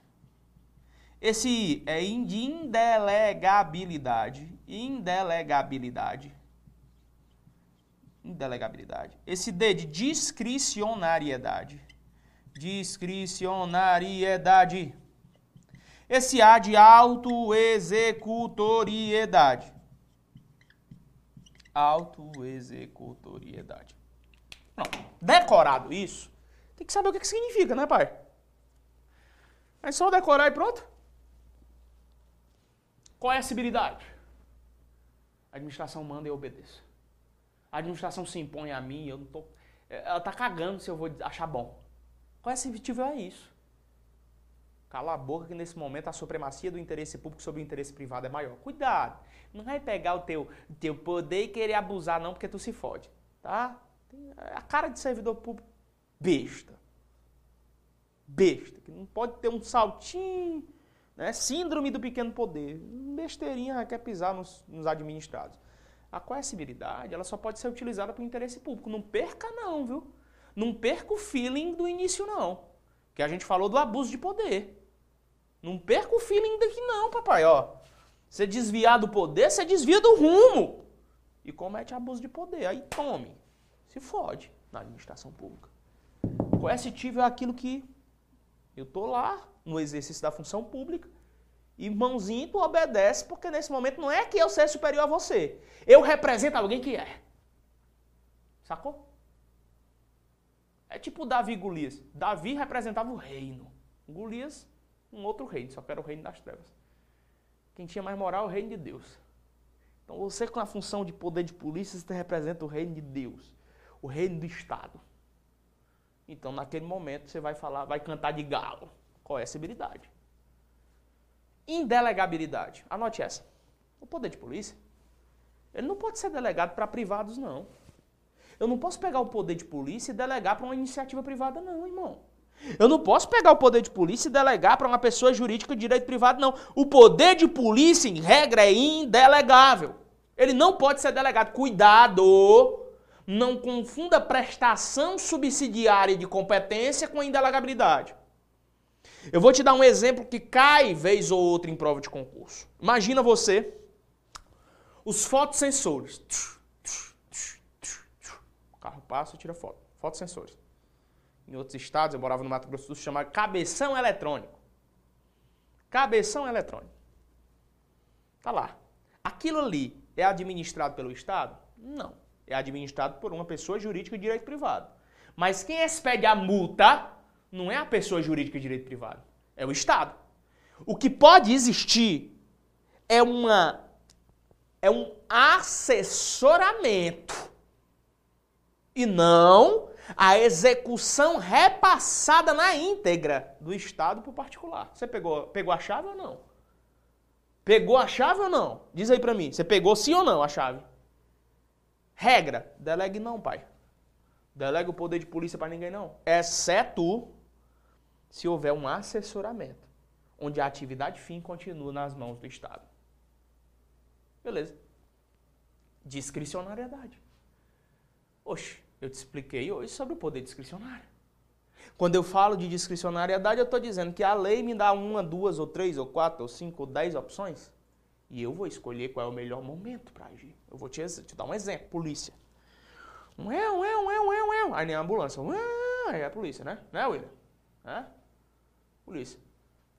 [SPEAKER 1] Esse é de indelegabilidade. Indelegabilidade. Indelegabilidade. Esse D de discricionariedade. Discricionariedade. Esse A de autoexecutoriedade. Autoexecutoriedade. Pronto. Decorado isso, tem que saber o que significa, né, pai? É só decorar e pronto. Qual é a civilidade? A administração manda e eu. A administração se impõe a mim, eu não tô. Ela tá cagando se eu vou achar bom. Qual é civilidade? é isso? Cala a boca que nesse momento a supremacia do interesse público sobre o interesse privado é maior. Cuidado! Não vai pegar o teu, teu poder e querer abusar não, porque tu se fode. Tá? A cara de servidor público besta. Besta. Que não pode ter um saltinho né? Síndrome do pequeno poder. Besteirinha quer pisar nos, nos administrados. A coercibilidade ela só pode ser utilizada para o interesse público. Não perca não, viu? Não perca o feeling do início não. Que a gente falou do abuso de poder. Não perca o feeling daqui não, papai, ó. Você desviar do poder, você desvia do rumo. E comete abuso de poder. Aí tome. Se fode na administração pública. Coercitivo é aquilo que eu tô lá, no exercício da função pública. Irmãozinho, tu obedece, porque nesse momento não é que eu seja superior a você. Eu represento alguém que é. Sacou? É tipo Davi e Golias. Davi representava o reino. Golias, um outro reino, só que era o reino das trevas. Quem tinha mais moral é o reino de Deus. Então você com a função de poder de polícia, você representa o reino de Deus. o reino do Estado. Então, naquele momento, você vai falar, vai cantar de galo. Qual é essa habilidade? Indelegabilidade. Anote essa. O poder de polícia, ele não pode ser delegado para privados, não. Eu não posso pegar o poder de polícia e delegar para uma iniciativa privada, não, irmão. Eu não posso pegar o poder de polícia e delegar para uma pessoa jurídica de direito privado, não. O poder de polícia, em regra, é indelegável. Ele não pode ser delegado. Cuidado! Não confunda prestação subsidiária de competência com indelegabilidade. Eu vou te dar um exemplo que cai vez ou outra em prova de concurso. Imagina você, os fotossensores. O carro passa e tira foto. Fotossensores. Em outros estados, eu morava no Mato Grosso do Sul, chamado cabeção eletrônico. Cabeção eletrônico. Tá lá. Aquilo ali é administrado pelo Estado? Não. É administrado por uma pessoa jurídica de direito privado. Mas quem expede a multa não é a pessoa jurídica de direito privado, é o Estado. O que pode existir é uma é um assessoramento e não a execução repassada na íntegra do Estado para o particular. Você pegou, pegou a chave ou não? Pegou a chave ou não? Diz aí para mim, você pegou sim ou não a chave? Regra, delegue não, pai. Delega o poder de polícia para ninguém não, exceto se houver um assessoramento, onde a atividade fim continua nas mãos do Estado. Beleza. Discricionariedade. Oxe, eu te expliquei hoje sobre o poder discricionário. Quando eu falo de discricionariedade, eu estou dizendo que a lei me dá uma, duas, ou três, ou quatro, ou cinco, ou dez opções. E eu vou escolher qual é o melhor momento para agir. Eu vou te, te, dar um exemplo. Polícia. Um é, um é, um é, um é, um é. Aí nem a ambulância. Um é, aí é a polícia, né? Né, William? É? Polícia.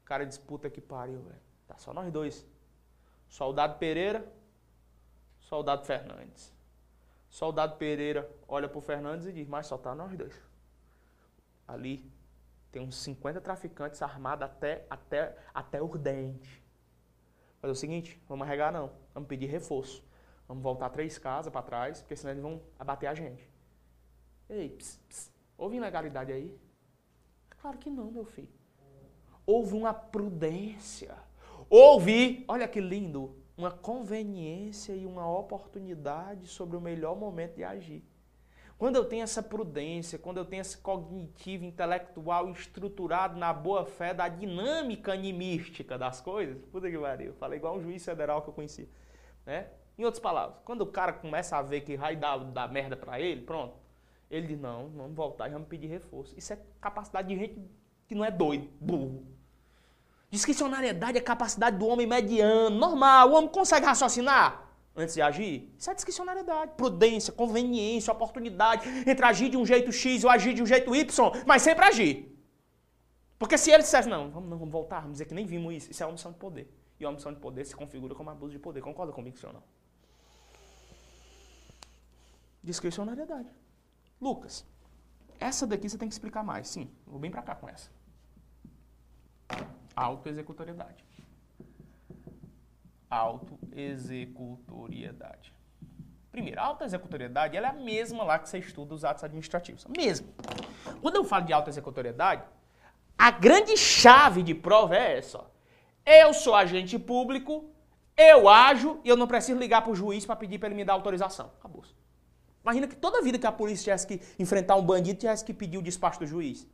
[SPEAKER 1] Cara, disputa que pariu, velho. Tá só nós dois. Soldado Pereira, Soldado Fernandes. Soldado Pereira olha pro Fernandes e diz, mas só tá nós dois. Ali tem uns 50 traficantes armados até, até, até o. É o seguinte, vamos arregar não. Vamos pedir reforço. Vamos voltar três casas para trás, porque senão eles vão abater a gente. Ei, pss, houve ilegalidade aí? Claro que não, meu filho. Houve uma prudência. Houve, olha que lindo, uma conveniência e uma oportunidade sobre o melhor momento de agir. Quando eu tenho essa prudência, quando eu tenho esse cognitivo intelectual estruturado na boa fé da dinâmica animística das coisas, puta que pariu, falei igual um juiz federal que eu conhecia, né? Em outras palavras, quando o cara começa a ver que vai dar, dar merda para ele, pronto, ele diz, não, vamos voltar e vamos pedir reforço. Isso é capacidade de gente que não é doido, burro. Discricionariedade é capacidade do homem mediano, normal. O homem consegue raciocinar antes de agir? Isso é discricionariedade. Prudência, conveniência, oportunidade entre agir de um jeito X ou agir de um jeito Y, mas sempre agir. Porque se ele dissesse, não, vamos, vamos voltar, vamos dizer que nem vimos isso, isso é omissão de poder. E a omissão de poder se configura como abuso de poder. Concorda comigo, senhor não? Discricionariedade. Lucas, essa daqui você tem que explicar mais. Sim, vou bem para cá com essa. Autoexecutoriedade. Autoexecutoriedade. Primeiro, a autoexecutoriedade ela é a mesma lá que você estuda os atos administrativos. Mesmo. Quando eu falo de autoexecutoriedade, a grande chave de prova é essa. Eu sou agente público, eu ajo e eu não preciso ligar para o juiz para pedir para ele me dar autorização. Acabou. Imagina que toda vida que a polícia tivesse que enfrentar um bandido, tivesse que pedir o despacho do juiz.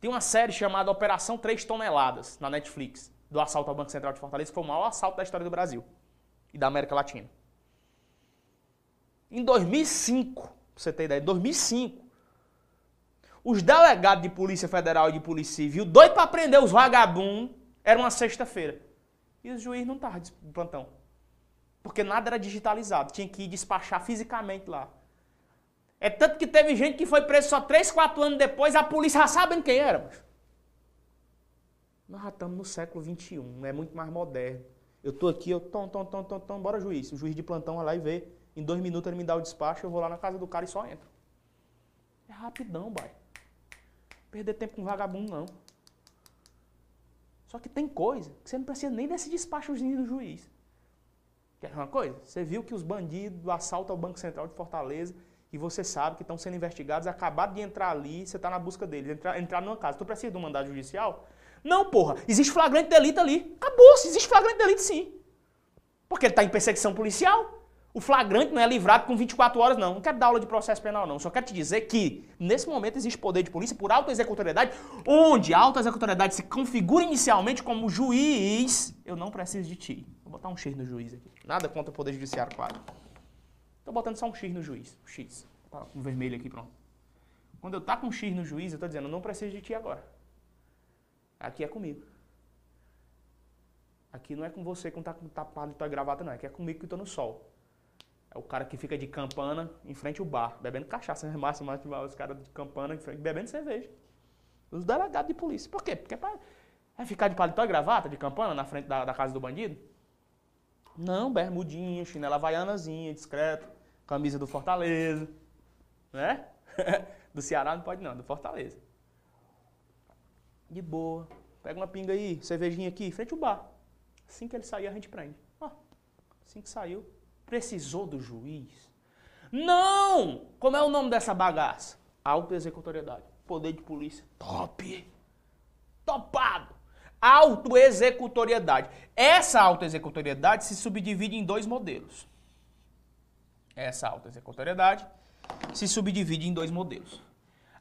[SPEAKER 1] Tem uma série chamada Operação 3 Toneladas na Netflix, do assalto ao Banco Central de Fortaleza, que foi o maior assalto da história do Brasil e da América Latina. Em 2005, pra você ter ideia, em 2005, os delegados de Polícia Federal e de Polícia Civil, doidos para prender os vagabundos, era uma sexta-feira. E o juiz não estava de plantão. Porque nada era digitalizado, tinha que ir despachar fisicamente lá. É tanto que teve gente que foi preso só 3, 4 anos depois, a polícia já sabendo quem era. Nós já estamos no século XXI, é muito mais moderno. Eu estou aqui, eu tom, tom, tom, tom, tom, bora juiz. O juiz de plantão vai lá e vê. Em dois minutos ele me dá o despacho, eu vou lá na casa do cara e só entro. É rapidão, bai. Perder tempo com vagabundo, não. Só que tem coisa que você não precisa nem desse despachozinho do juiz. Quer uma coisa? Você viu que os bandidos assaltam o Banco Central de Fortaleza e você sabe que estão sendo investigados, acabaram de entrar ali, você está na busca deles, entrar, entrar numa casa. Tu precisa de um mandado judicial? Não, porra. Existe flagrante delito ali. Acabou-se. Existe flagrante delito sim. Porque ele está em perseguição policial. O flagrante não é livrado com 24 horas, não. Não quero dar aula de processo penal, não. Só quero te dizer que, nesse momento, existe poder de polícia por alta executoriedade, onde a alta executoriedade se configura inicialmente como juiz. Eu não preciso de ti. Vou botar um X no juiz aqui. Nada contra o poder judiciário, claro. Estou botando só um X no juiz. Um X. Tá um vermelho aqui, pronto. Quando eu tá com um X no juiz, eu estou dizendo, não preciso de ti agora. Aqui é comigo. Aqui não é com você que tá com tapado e tua gravata, não. Aqui é comigo que estou no sol. É o cara que fica de campana em frente ao bar, bebendo cachaça. É massa, massa, os caras de campana em frente, bebendo cerveja. Os delegados de polícia. Por quê? Porque é, pra, é ficar de paletó e gravata, de campana, na frente da, da casa do bandido? Não, bermudinha, chinela havaianazinha, discreto, camisa do Fortaleza. Né? do Ceará não pode não, do Fortaleza. De boa. Pega uma pinga aí, cervejinha aqui, frente ao bar. Assim que ele sair, a gente prende. Ó, assim que saiu, precisou do juiz? Não! Como é o nome dessa bagaça? Autoexecutoriedade. Poder de polícia. Top! Topado! Autoexecutoriedade. Essa autoexecutoriedade se subdivide em dois modelos. Essa autoexecutoriedade se subdivide em dois modelos.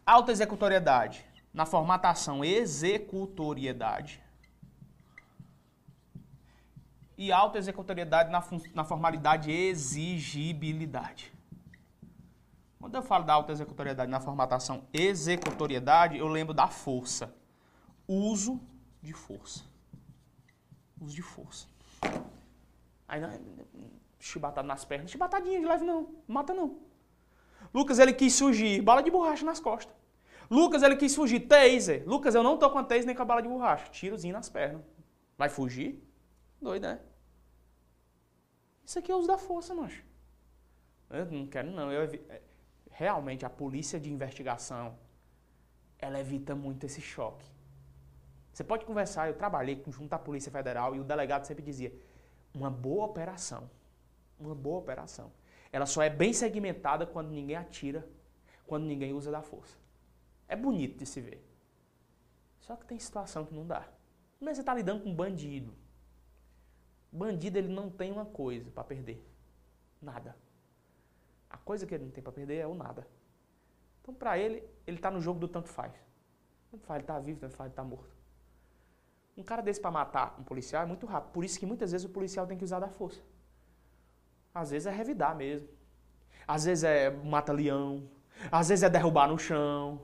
[SPEAKER 1] Autoexecutoriedade na formatação executoriedade e autoexecutoriedade na, na formalidade exigibilidade. Quando eu falo da autoexecutoriedade na formatação executoriedade, eu lembro da força. Uso de força. Uso de força. Aí não, chibatada nas pernas. Chibatadinha de leve não. Mata não. Lucas, ele quis surgir. Bala de borracha nas costas. Lucas, ele quis fugir. Taser. Lucas, eu não tô com a taser nem com a bala de borracha. Tirozinho nas pernas. Vai fugir? Doido, né? Isso aqui é uso da força, mancho. Eu não quero, não. Eu, é, realmente, a polícia de investigação, ela evita muito esse choque. Você pode conversar, eu trabalhei junto à Polícia Federal e o delegado sempre dizia, uma boa operação, uma boa operação, ela só é bem segmentada quando ninguém atira, quando ninguém usa da força. É bonito de se ver. Só que tem situação que não dá. Que você está lidando com um bandido? Bandido ele não tem uma coisa para perder. Nada. A coisa que ele não tem para perder é o nada. Então para ele, ele está no jogo do tanto faz. Tanto faz, ele está vivo, tanto faz, ele está morto. Um cara desse para matar um policial é muito rápido. Por isso que muitas vezes o policial tem que usar da força. Às vezes é revidar mesmo. Às vezes é mata-leão. Às vezes é derrubar no chão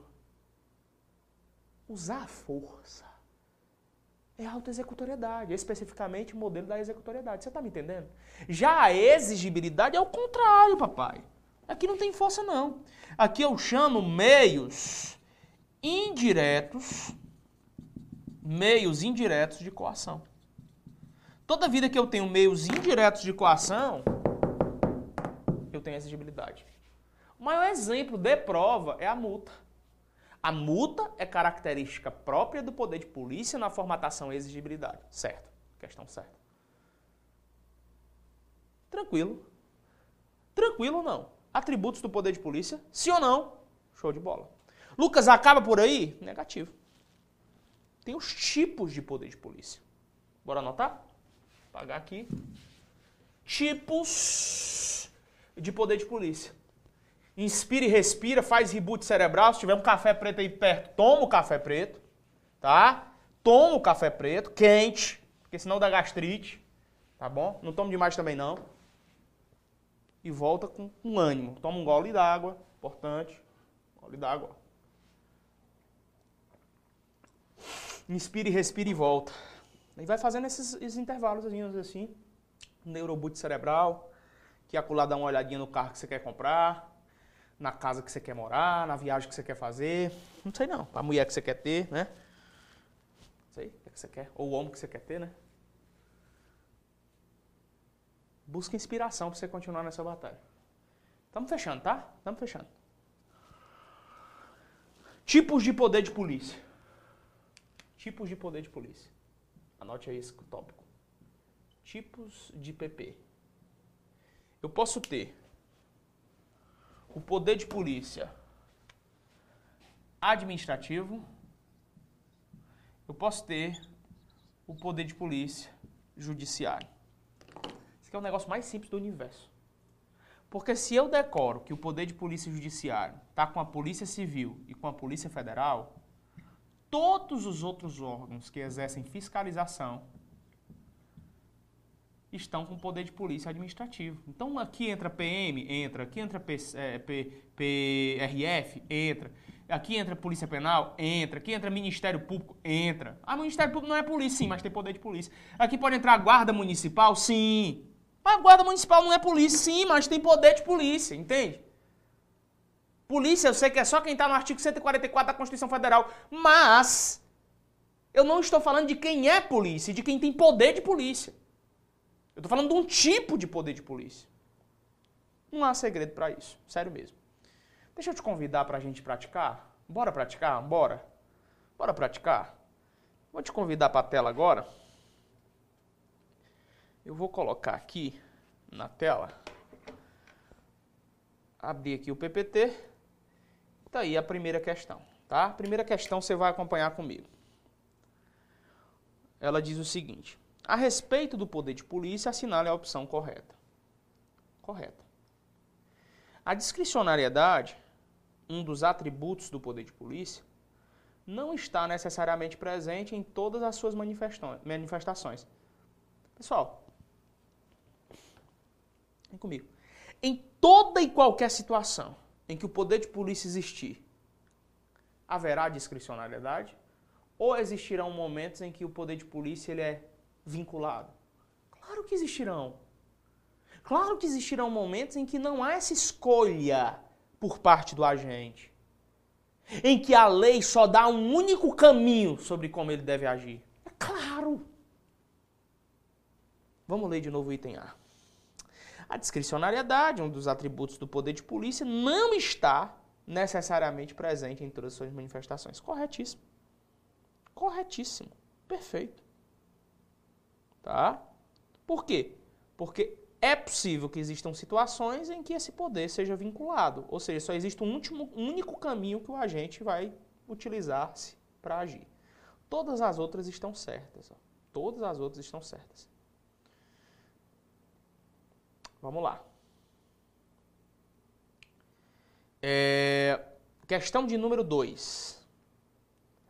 [SPEAKER 1] usar a força é autoexecutoriedade, especificamente o modelo da executoriedade. Você está me entendendo? Já a exigibilidade é o contrário, papai. Aqui não tem força, não. Aqui eu chamo meios indiretos, meios indiretos de coação. Toda vida que eu tenho meios indiretos de coação, tenho exigibilidade. O maior exemplo de prova é a multa. A multa é característica própria do poder de polícia na formatação e exigibilidade. Certo. Questão certa. Tranquilo. Tranquilo ou não? Atributos do poder de polícia? Sim ou não? Show de bola. Lucas, acaba por aí? Negativo. Tem os tipos de poder de polícia. Bora anotar? Vou pagar aqui. Tipos de poder de polícia. Inspira e respira, faz reboot cerebral. Se tiver um café preto aí perto, toma o café preto, tá? Toma o café preto, quente, porque senão dá gastrite, tá bom? Não toma demais também não. E volta com, com ânimo. Toma um gole d'água, importante. Gole d'água. Inspira e respira e volta. E vai fazendo esses, esses intervalos assim, neuroboot cerebral, que acular dá uma olhadinha no carro que você quer comprar, na casa que você quer morar, na viagem que você quer fazer. Não sei não. A mulher que você quer ter, né? Não sei o que você quer. Ou o homem que você quer ter, né? Busca inspiração para você continuar nessa batalha. Estamos fechando, tá? Estamos fechando. Tipos de poder de polícia. Tipos de poder de polícia. Anote aí esse tópico. Tipos de PP. Eu posso ter o poder de polícia administrativo, eu posso ter o poder de polícia judiciário. Esse aqui é o negócio mais simples do universo. Porque se eu decoro que o poder de polícia judiciário está com a Polícia Civil e com a Polícia Federal, todos os outros órgãos que exercem fiscalização estão com poder de polícia administrativo. Então aqui entra PM, entra, aqui entra P, é, PRF, entra, aqui entra Polícia Penal, entra, aqui entra Ministério Público, entra. Ah, Ministério Público não é polícia, sim, mas tem poder de polícia. Aqui pode entrar Guarda Municipal, sim. Mas Guarda Municipal não é polícia, sim, mas tem poder de polícia, entende? Polícia, eu sei que é só quem está no artigo 144 da Constituição Federal, mas eu não estou falando de quem é polícia, de quem tem poder de polícia. Eu estou falando de um tipo de poder de polícia. Não há segredo para isso, sério mesmo. Deixa eu te convidar para a gente praticar. Bora praticar? Bora. Bora praticar? Vou te convidar para a tela agora. Eu vou colocar aqui na tela. Abrir aqui o PPT. Tá aí a primeira questão, tá? A primeira questão você vai acompanhar comigo. Ela diz o seguinte: a respeito do poder de polícia, assinale a opção correta. Correta. A discricionariedade, um dos atributos do poder de polícia, não está necessariamente presente em todas as suas manifestações. Pessoal, vem comigo. Em toda e qualquer situação em que o poder de polícia existir, haverá discricionariedade? Ou existirão momentos em que o poder de polícia ele é vinculado? Claro que existirão. Claro que existirão momentos em que não há essa escolha por parte do agente. Em que a lei só dá um único caminho sobre como ele deve agir. É claro. Vamos ler de novo o item A. A discricionariedade, um dos atributos do poder de polícia, não está necessariamente presente em todas as suas manifestações. Corretíssimo. Corretíssimo. Perfeito. Tá? Por quê? Porque é possível que existam situações em que esse poder seja vinculado, ou seja, só existe um, último, um único caminho que o agente vai utilizar-se para agir. Todas as outras estão certas. Ó. Todas as outras estão certas. Vamos lá. É, questão de número 2.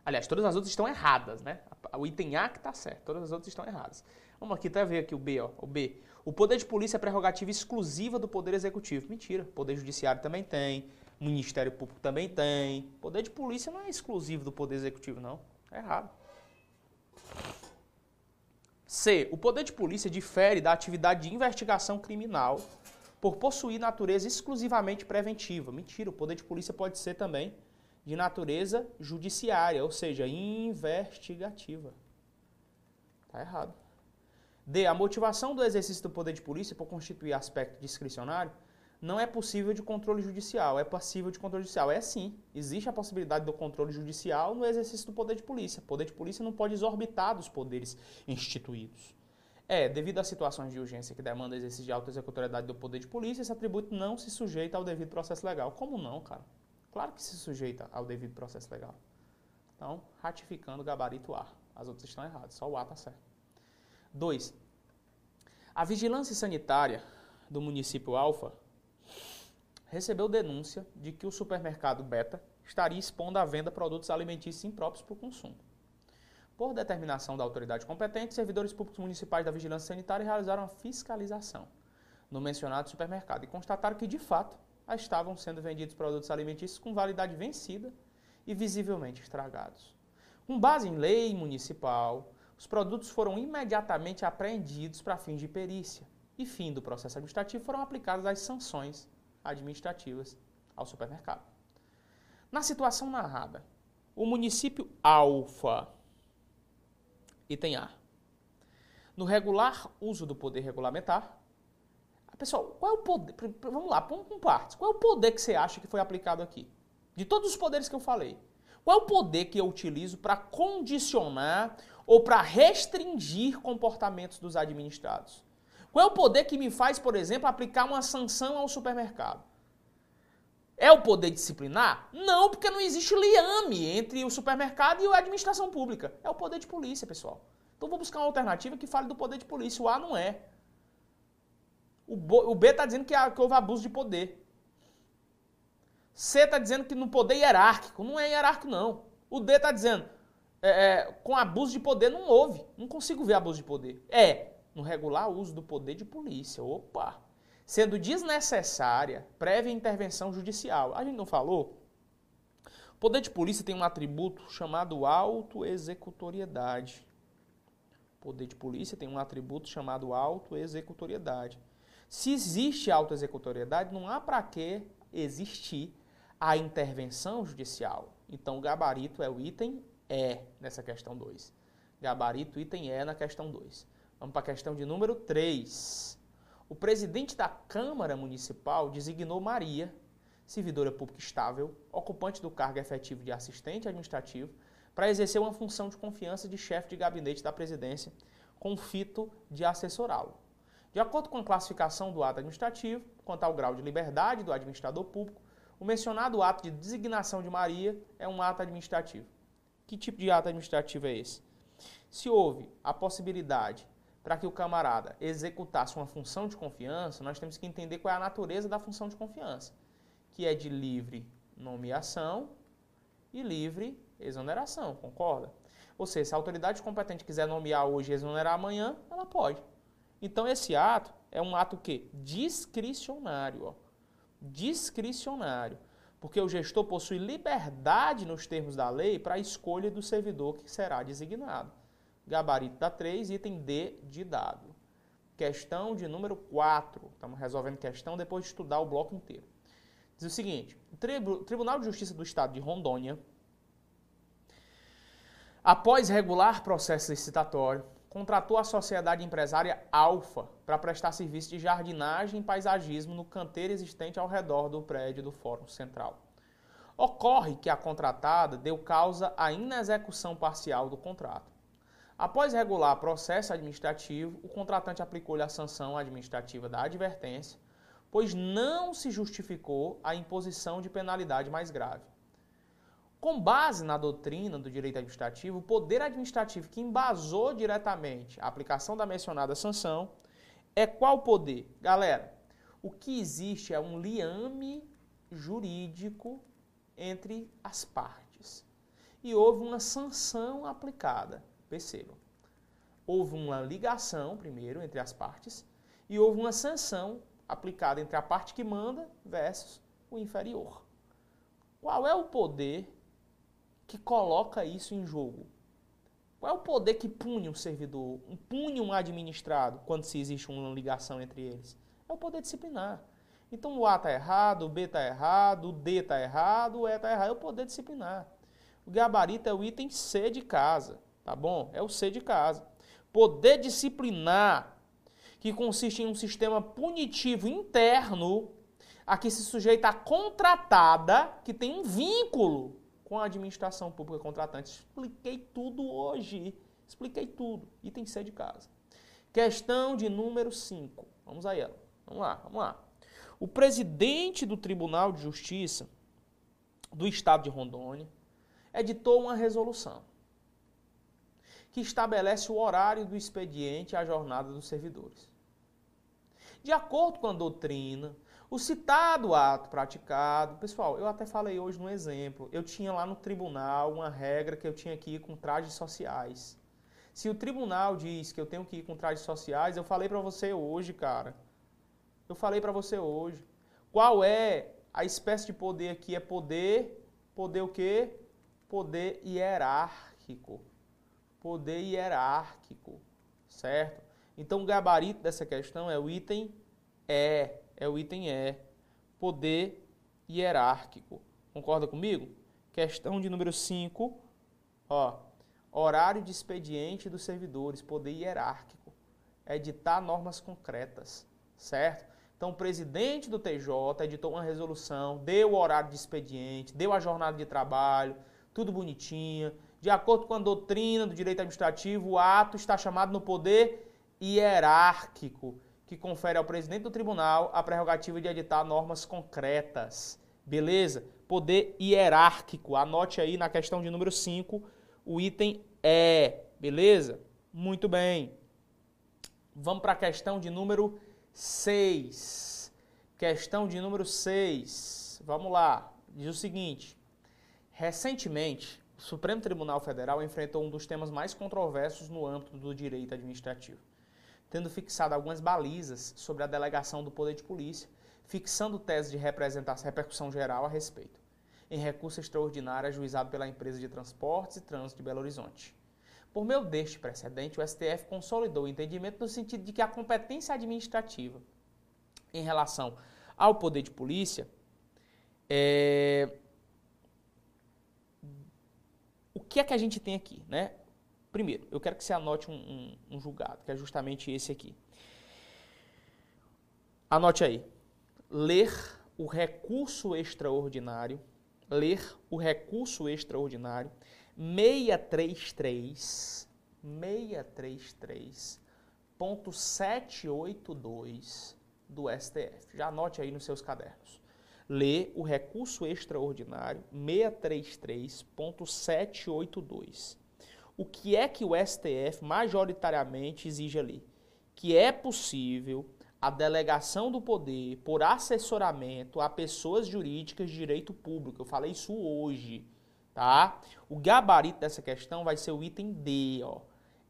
[SPEAKER 1] Aliás, todas as outras estão erradas, né? O item A que está certo, todas as outras estão erradas. Vamos aqui até ver aqui o B, ó. O B. O poder de polícia é prerrogativa exclusiva do poder executivo. Mentira. Poder judiciário também tem. Ministério Público também tem. Poder de polícia não é exclusivo do poder executivo, não. É errado. C. O poder de polícia difere da atividade de investigação criminal por possuir natureza exclusivamente preventiva. Mentira. O poder de polícia pode ser também de natureza judiciária, ou seja, investigativa. Tá errado. D. A motivação do exercício do poder de polícia por constituir aspecto discricionário não é possível de controle judicial, é passível de controle judicial. É sim, existe a possibilidade do controle judicial no exercício do poder de polícia. O poder de polícia não pode exorbitar dos poderes instituídos. É, devido a situações de urgência que demandam exercício de alta executoriedade do poder de polícia, esse atributo não se sujeita ao devido processo legal. Como não, cara? Claro que se sujeita ao devido processo legal. Então, ratificando o gabarito A. As outras estão erradas, só o A está certo. 2. A vigilância sanitária do município Alfa recebeu denúncia de que o supermercado Beta estaria expondo à venda produtos alimentícios impróprios para o consumo. Por determinação da autoridade competente, servidores públicos municipais da vigilância sanitária realizaram a fiscalização no mencionado supermercado e constataram que, de fato, estavam sendo vendidos produtos alimentícios com validade vencida e visivelmente estragados. Com base em lei municipal, os produtos foram imediatamente apreendidos para fins de perícia e, fim do processo administrativo, foram aplicadas as sanções administrativas ao supermercado. Na situação narrada, o município Alfa, item A, no regular uso do poder regulamentar, pessoal, qual é o poder? Vamos lá, vamos com partes. Qual é o poder que você acha que foi aplicado aqui? De todos os poderes que eu falei, qual é o poder que eu utilizo para condicionar ou para restringir comportamentos dos administrados? Qual é o poder que me faz, por exemplo, aplicar uma sanção ao supermercado? É o poder disciplinar? Não, porque não existe liame entre o supermercado e a administração pública. É o poder de polícia, pessoal. Então vou buscar uma alternativa que fale do poder de polícia. O A não é. O B está dizendo que houve abuso de poder. C está dizendo que no poder hierárquico. Não é hierárquico, não. O D está dizendo é, é, com abuso de poder não houve. Não consigo ver abuso de poder. É no regular uso do poder de polícia. Opa! Sendo desnecessária prévia intervenção judicial. A gente não falou? O poder de polícia tem um atributo chamado autoexecutoriedade. O poder de polícia tem um atributo chamado autoexecutoriedade. Se existe autoexecutoriedade, não há para que existir a intervenção judicial. Então, o gabarito é o item E nessa questão 2. Gabarito, item E na questão 2. Vamos para a questão de número 3. O presidente da Câmara Municipal designou Maria, servidora pública estável, ocupante do cargo efetivo de assistente administrativo, para exercer uma função de confiança de chefe de gabinete da presidência, com fito de assessorá-lo. De acordo com a classificação do ato administrativo, quanto ao grau de liberdade do administrador público, o mencionado ato de designação de Maria é um ato administrativo. Que tipo de ato administrativo é esse? Se houve a possibilidade para que o camarada executasse uma função de confiança, nós temos que entender qual é a natureza da função de confiança, que é de livre nomeação e livre exoneração, concorda? Ou seja, se a autoridade competente quiser nomear hoje e exonerar amanhã, ela pode. Então esse ato é um ato que discricionário, ó. discricionário, porque o gestor possui liberdade nos termos da lei para a escolha do servidor que será designado. Gabarito da 3, item D de dado. Questão de número 4. Estamos resolvendo questão depois de estudar o bloco inteiro. Diz o seguinte: o Tribunal de Justiça do Estado de Rondônia, após regular processo licitatório, contratou a sociedade empresária Alfa para prestar serviço de jardinagem e paisagismo no canteiro existente ao redor do prédio do Fórum Central. Ocorre que a contratada deu causa à inexecução parcial do contrato. Após regular processo administrativo, o contratante aplicou-lhe a sanção administrativa da advertência, pois não se justificou a imposição de penalidade mais grave. Com base na doutrina do direito administrativo, o poder administrativo que embasou diretamente a aplicação da mencionada sanção é qual poder? Galera, o que existe é um liame jurídico entre as partes. E houve uma sanção aplicada. Percebam. Houve uma ligação, primeiro, entre as partes, e houve uma sanção aplicada entre a parte que manda versus o inferior. Qual é o poder que coloca isso em jogo? Qual é o poder que pune um servidor, pune um administrado quando se existe uma ligação entre eles? É o poder disciplinar. Então o A está errado, o B está errado, o D está errado, o E está errado. É o poder disciplinar. O gabarito é o item C de casa. Tá bom? É o C de casa. Poder disciplinar, que consiste em um sistema punitivo interno a que se sujeita a contratada que tem um vínculo com a administração pública contratante. Expliquei tudo hoje. Expliquei tudo. Item C de casa. Questão de número 5. Vamos a ela. Vamos lá, vamos lá. O presidente do Tribunal de Justiça do Estado de Rondônia editou uma resolução que estabelece o horário do expediente e a jornada dos servidores. De acordo com a doutrina, o citado ato praticado, pessoal, eu até falei hoje no exemplo, eu tinha lá no tribunal uma regra que eu tinha que ir com trajes sociais. Se o tribunal diz que eu tenho que ir com trajes sociais, eu falei para você hoje, cara. Eu falei para você hoje. Qual é a espécie de poder aqui? É poder, poder o quê? Poder hierárquico poder hierárquico, certo? Então o gabarito dessa questão é o item E, é o item E, poder hierárquico. Concorda comigo? Questão de número 5, ó, horário de expediente dos servidores, poder hierárquico, editar normas concretas, certo? Então, o presidente do TJ editou uma resolução, deu o horário de expediente, deu a jornada de trabalho, tudo bonitinho, de acordo com a doutrina do direito administrativo, o ato está chamado no poder hierárquico, que confere ao presidente do tribunal a prerrogativa de editar normas concretas. Beleza? Poder hierárquico. Anote aí na questão de número 5 o item é. Beleza? Muito bem. Vamos para a questão de número 6. Questão de número 6. Vamos lá. Diz o seguinte: Recentemente, o Supremo Tribunal Federal enfrentou um dos temas mais controversos no âmbito do direito administrativo, tendo fixado algumas balizas sobre a delegação do poder de polícia, fixando tese de repercussão geral a respeito, em recurso extraordinário ajuizado pela empresa de transportes e trânsito de Belo Horizonte. Por meio deste precedente, o STF consolidou o entendimento no sentido de que a competência administrativa em relação ao poder de polícia é, o que é que a gente tem aqui, né? Primeiro, eu quero que você anote um, um, um julgado, que é justamente esse aqui. Anote aí. Ler o recurso extraordinário, ler o recurso extraordinário 633 633.782 do STF. Já anote aí nos seus cadernos lê o recurso extraordinário 633.782. O que é que o STF majoritariamente exige ali? Que é possível a delegação do poder por assessoramento a pessoas jurídicas de direito público. Eu falei isso hoje, tá? O gabarito dessa questão vai ser o item D, ó.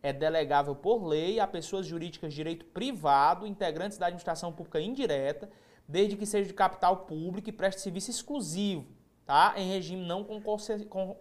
[SPEAKER 1] É delegável por lei a pessoas jurídicas de direito privado, integrantes da administração pública indireta, desde que seja de capital público e preste serviço exclusivo, tá? Em regime não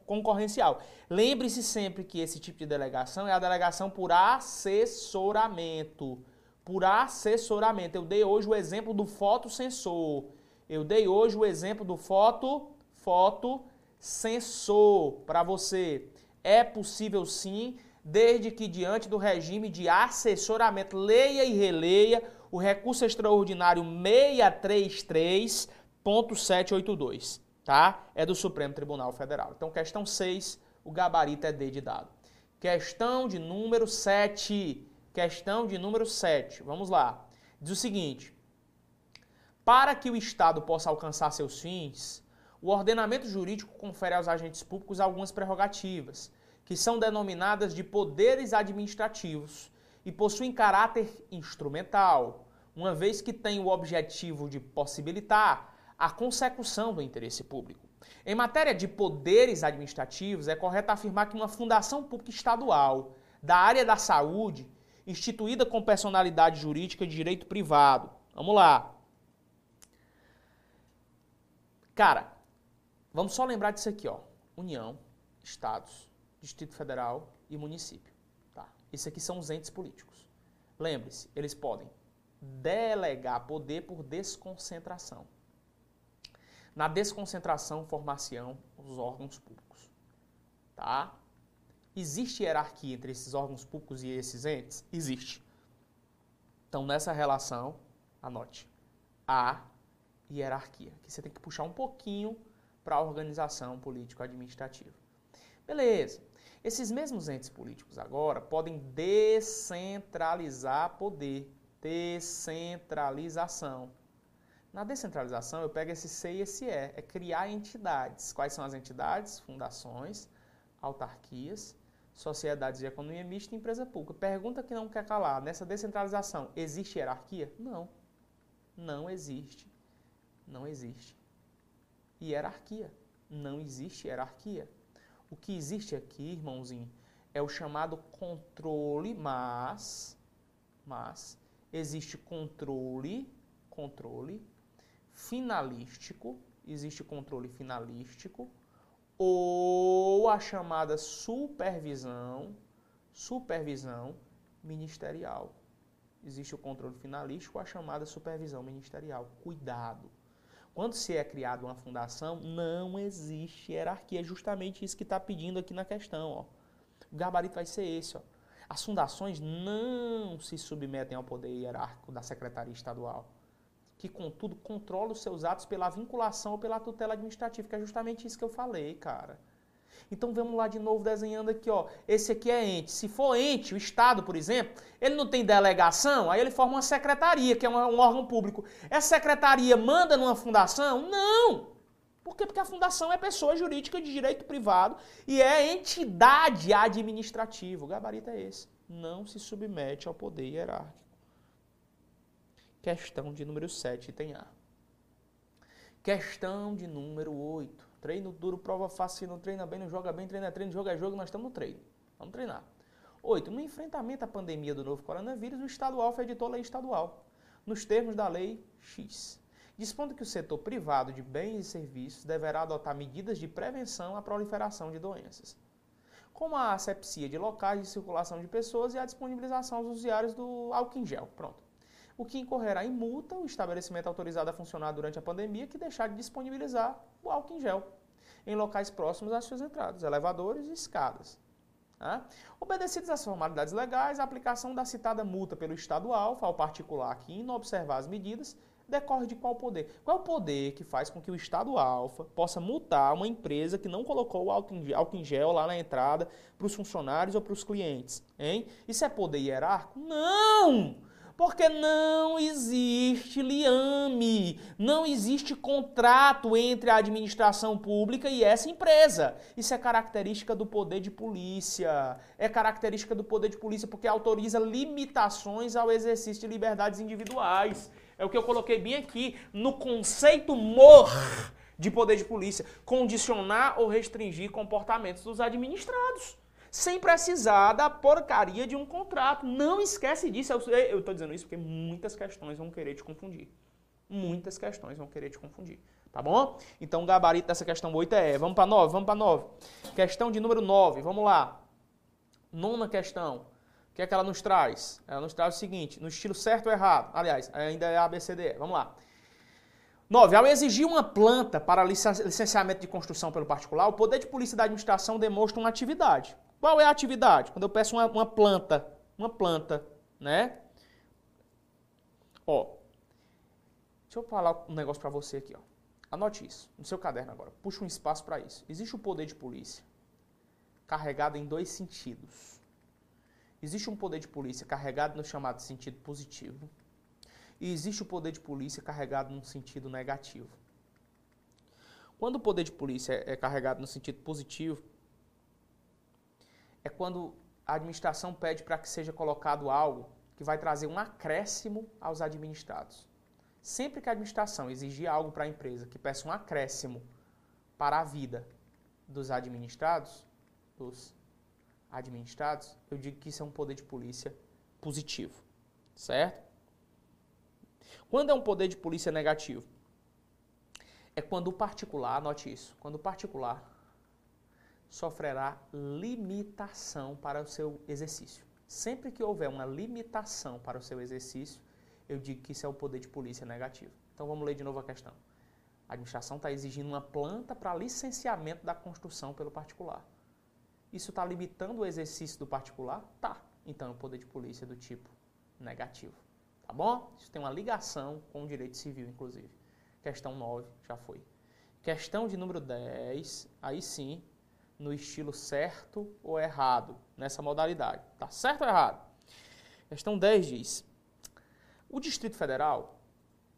[SPEAKER 1] concorrencial. Lembre-se sempre que esse tipo de delegação é a delegação por assessoramento. Por assessoramento. Eu dei hoje o exemplo do fotossensor. Eu dei hoje o exemplo do foto fotossensor para você. É possível sim, desde que diante do regime de assessoramento, leia e releia o recurso extraordinário 633.782, tá? É do Supremo Tribunal Federal. Então, questão 6, o gabarito é D de dado. Questão de número 7. Questão de número 7. Vamos lá. Diz o seguinte: Para que o Estado possa alcançar seus fins, o ordenamento jurídico confere aos agentes públicos algumas prerrogativas, que são denominadas de poderes administrativos e possuem caráter instrumental, uma vez que tem o objetivo de possibilitar a consecução do interesse público. Em matéria de poderes administrativos, é correto afirmar que uma fundação pública estadual da área da saúde, instituída com personalidade jurídica de direito privado. Vamos lá. Cara, vamos só lembrar disso aqui, ó. União, estados, Distrito Federal e município. Isso aqui são os entes políticos. Lembre-se, eles podem delegar poder por desconcentração. Na desconcentração, formação, os órgãos públicos. Tá? Existe hierarquia entre esses órgãos públicos e esses entes? Existe. Então, nessa relação, anote. Há hierarquia. Que você tem que puxar um pouquinho para a organização político-administrativa. Beleza. Esses mesmos entes políticos agora podem descentralizar poder. Descentralização. Na descentralização, eu pego esse C e esse E, é criar entidades. Quais são as entidades? Fundações, autarquias, sociedades de economia mista e empresa pública. Pergunta que não quer calar. Nessa descentralização, existe hierarquia? Não. Não existe. Não existe. Hierarquia. Não existe hierarquia. O que existe aqui, irmãozinho, é o chamado controle, mas, mas existe controle, controle finalístico, existe controle finalístico ou a chamada supervisão, supervisão ministerial. Existe o controle finalístico a chamada supervisão ministerial. Cuidado. Quando se é criada uma fundação, não existe hierarquia. É justamente isso que está pedindo aqui na questão. Ó. O gabarito vai ser esse. Ó. As fundações não se submetem ao poder hierárquico da Secretaria Estadual, que, contudo, controla os seus atos pela vinculação ou pela tutela administrativa, que é justamente isso que eu falei, cara. Então vamos lá de novo desenhando aqui, ó. Esse aqui é ente. Se for ente, o Estado, por exemplo, ele não tem delegação, aí ele forma uma secretaria, que é um órgão público. Essa secretaria manda numa fundação? Não! Por quê? Porque a fundação é pessoa jurídica de direito privado e é entidade administrativa. O gabarito é esse. Não se submete ao poder hierárquico. Questão de número 7, tem A. Questão de número 8. Treino duro, prova fácil, não treina bem, não joga bem, treina, treino, joga, jogo, nós estamos no treino. Vamos treinar. 8. No enfrentamento à pandemia do novo coronavírus, o Estado Alfa editou lei estadual, nos termos da Lei X dispondo que o setor privado de bens e serviços deverá adotar medidas de prevenção à proliferação de doenças, como a asepsia de locais de circulação de pessoas e a disponibilização aos usuários do álcool em gel. Pronto. O que incorrerá em multa o estabelecimento autorizado a funcionar durante a pandemia que deixar de disponibilizar o álcool em gel em locais próximos às suas entradas, elevadores e escadas. Né? Obedecidas as formalidades legais, a aplicação da citada multa pelo Estado alfa ao particular que inobservar as medidas decorre de qual poder? Qual é o poder que faz com que o Estado alfa possa multar uma empresa que não colocou o álcool em gel lá na entrada para os funcionários ou para os clientes? Hein? Isso é poder hierárquico? Não! Porque não existe liame, não existe contrato entre a administração pública e essa empresa. Isso é característica do poder de polícia. É característica do poder de polícia porque autoriza limitações ao exercício de liberdades individuais. É o que eu coloquei bem aqui no conceito mor de poder de polícia, condicionar ou restringir comportamentos dos administrados, sem precisar da porcaria de um contrato. Não esquece disso. Eu estou dizendo isso porque muitas questões vão querer te confundir. Muitas questões vão querer te confundir. Tá bom? Então o gabarito dessa questão 8 é Vamos para 9, vamos para 9. Questão de número 9, vamos lá. Nona questão. O que é que ela nos traz? Ela nos traz o seguinte, no estilo certo ou errado. Aliás, ainda é ABCD. Vamos lá. 9. Ao exigir uma planta para licenciamento de construção pelo particular, o poder de polícia da administração demonstra uma atividade. Qual é a atividade? Quando eu peço uma, uma planta, uma planta, né? Ó, deixa eu falar um negócio para você aqui, ó. Anote isso no seu caderno agora. Puxa um espaço para isso. Existe o poder de polícia carregado em dois sentidos. Existe um poder de polícia carregado no chamado sentido positivo e existe o poder de polícia carregado no sentido negativo. Quando o poder de polícia é carregado no sentido positivo, é quando a administração pede para que seja colocado algo que vai trazer um acréscimo aos administrados. Sempre que a administração exigir algo para a empresa que peça um acréscimo para a vida dos administrados, dos administrados, eu digo que isso é um poder de polícia positivo, certo? Quando é um poder de polícia negativo? É quando o particular, anote isso, quando o particular sofrerá limitação para o seu exercício. Sempre que houver uma limitação para o seu exercício, eu digo que isso é o poder de polícia negativo. Então vamos ler de novo a questão. A administração está exigindo uma planta para licenciamento da construção pelo particular. Isso está limitando o exercício do particular? Tá. Então é um poder de polícia do tipo negativo. Tá bom? Isso tem uma ligação com o direito civil, inclusive. Questão 9 já foi. Questão de número 10, aí sim, no estilo certo ou errado, nessa modalidade. Tá certo ou errado? Questão 10 diz: O Distrito Federal,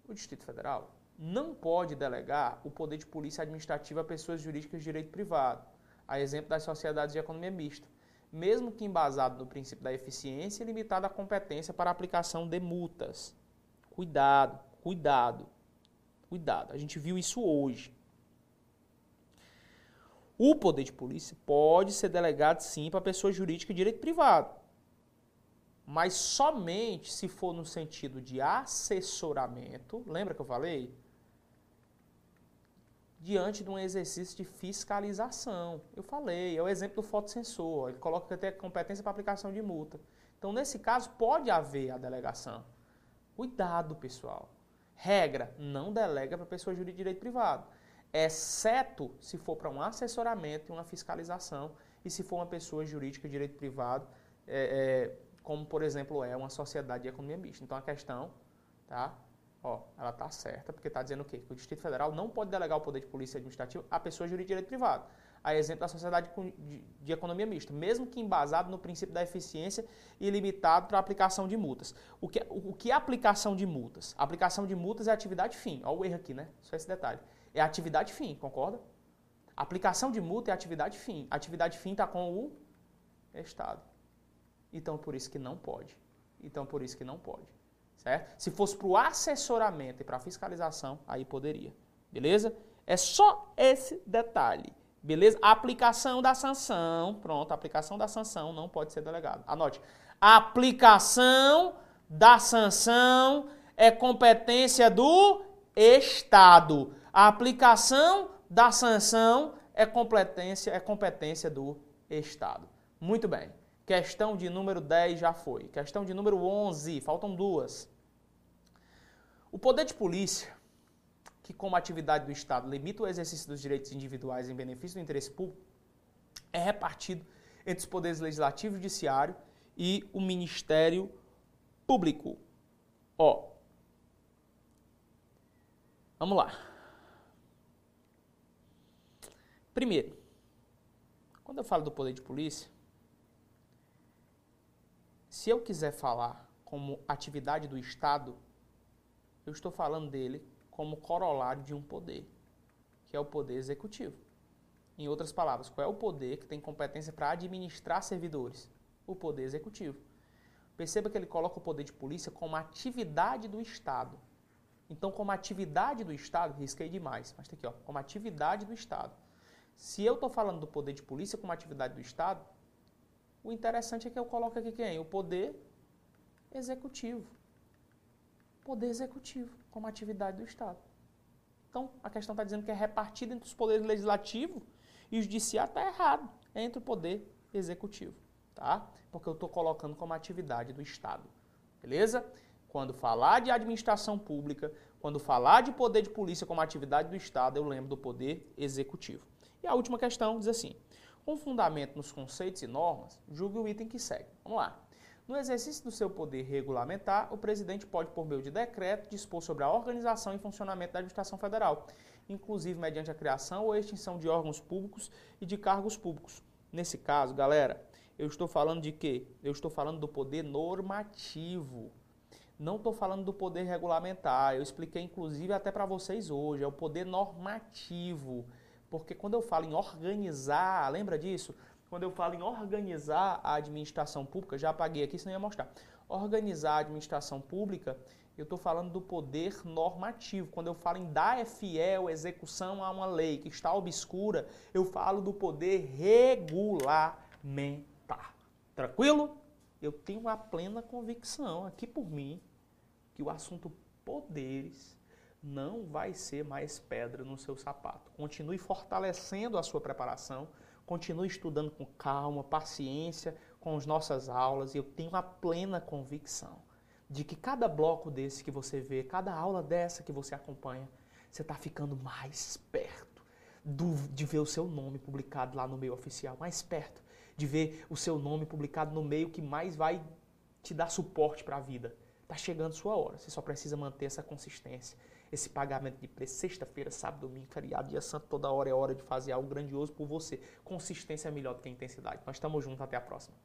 [SPEAKER 1] o Distrito Federal não pode delegar o poder de polícia administrativa a pessoas jurídicas de direito privado a exemplo das sociedades de economia mista, mesmo que embasado no princípio da eficiência e limitado à competência para a aplicação de multas. Cuidado, cuidado, cuidado. A gente viu isso hoje. O poder de polícia pode ser delegado sim para pessoa jurídica de direito privado, mas somente se for no sentido de assessoramento. Lembra que eu falei? diante de um exercício de fiscalização. Eu falei, é o exemplo do fotossensor, ele coloca até competência para aplicação de multa. Então, nesse caso, pode haver a delegação. Cuidado, pessoal. Regra, não delega para pessoa jurídica de direito privado, exceto se for para um assessoramento e uma fiscalização e se for uma pessoa jurídica de direito privado, é, é, como, por exemplo, é uma sociedade de economia mista. Então, a questão, tá? Ó, ela está certa, porque está dizendo o quê? Que o Distrito Federal não pode delegar o poder de polícia administrativa a pessoa jurídica de direito privado. a exemplo da sociedade de, economia mista, mesmo que embasado no princípio da eficiência e limitado para a aplicação de multas. O que, o que é aplicação de multas? A aplicação de multas é atividade fim. Olha o erro aqui, né? Só esse detalhe. É atividade fim, concorda? aplicação de multa é atividade fim. atividade fim está com o Estado. Então, por isso que não pode. Então, por isso que não pode. Certo? Se fosse para o assessoramento e para a fiscalização, aí poderia. Beleza? É só esse detalhe. Beleza? A aplicação da sanção, pronto, a aplicação da sanção não pode ser delegado. Anote. A aplicação da sanção é competência do Estado. A aplicação da sanção é competência, é competência do Estado. Muito bem. Questão de número 10 já foi. Questão de número 11, faltam duas. O poder de polícia, que como atividade do Estado limita o exercício dos direitos individuais em benefício do interesse público, é repartido entre os poderes legislativo e judiciário e o Ministério Público. Ó, vamos lá. Primeiro, quando eu falo do poder de polícia, se eu quiser falar como atividade do Estado, eu estou falando dele como corolário de um poder, que é o poder executivo. Em outras palavras, qual é o poder que tem competência para administrar servidores? O poder executivo. Perceba que ele coloca o poder de polícia como atividade do Estado. Então, como atividade do Estado, risquei demais, mas está aqui, ó, como atividade do Estado. Se eu estou falando do poder de polícia como atividade do Estado, o interessante é que eu coloco aqui quem? O poder executivo. Poder executivo como atividade do Estado. Então, a questão está dizendo que é repartido entre os poderes legislativo e judiciário está errado. É entre o poder executivo, tá? Porque eu estou colocando como atividade do Estado. Beleza? Quando falar de administração pública, quando falar de poder de polícia como atividade do Estado, eu lembro do poder executivo. E a última questão diz assim: com fundamento nos conceitos e normas, julgue o item que segue. Vamos lá. No exercício do seu poder regulamentar, o presidente pode, por meio de decreto, dispor sobre a organização e funcionamento da administração federal, inclusive mediante a criação ou extinção de órgãos públicos e de cargos públicos. Nesse caso, galera, eu estou falando de quê? Eu estou falando do poder normativo. Não estou falando do poder regulamentar. Eu expliquei, inclusive, até para vocês hoje. É o poder normativo. Porque quando eu falo em organizar, lembra disso? Quando eu falo em organizar a administração pública, já apaguei aqui, senão ia mostrar. Organizar a administração pública, eu estou falando do poder normativo. Quando eu falo em dar fiel execução a uma lei que está obscura, eu falo do poder regulamentar. Tranquilo? Eu tenho a plena convicção aqui por mim que o assunto poderes não vai ser mais pedra no seu sapato. Continue fortalecendo a sua preparação, continue estudando com calma, paciência com as nossas aulas e eu tenho a plena convicção de que cada bloco desse que você vê, cada aula dessa que você acompanha, você está ficando mais perto do, de ver o seu nome publicado lá no meio oficial, mais perto de ver o seu nome publicado no meio que mais vai te dar suporte para a vida. Está chegando sua hora, você só precisa manter essa consistência esse pagamento de preço, sexta-feira, sábado, domingo, feriado, dia santo, toda hora é hora de fazer algo grandioso por você. Consistência é melhor do que intensidade. Nós estamos juntos, até a próxima.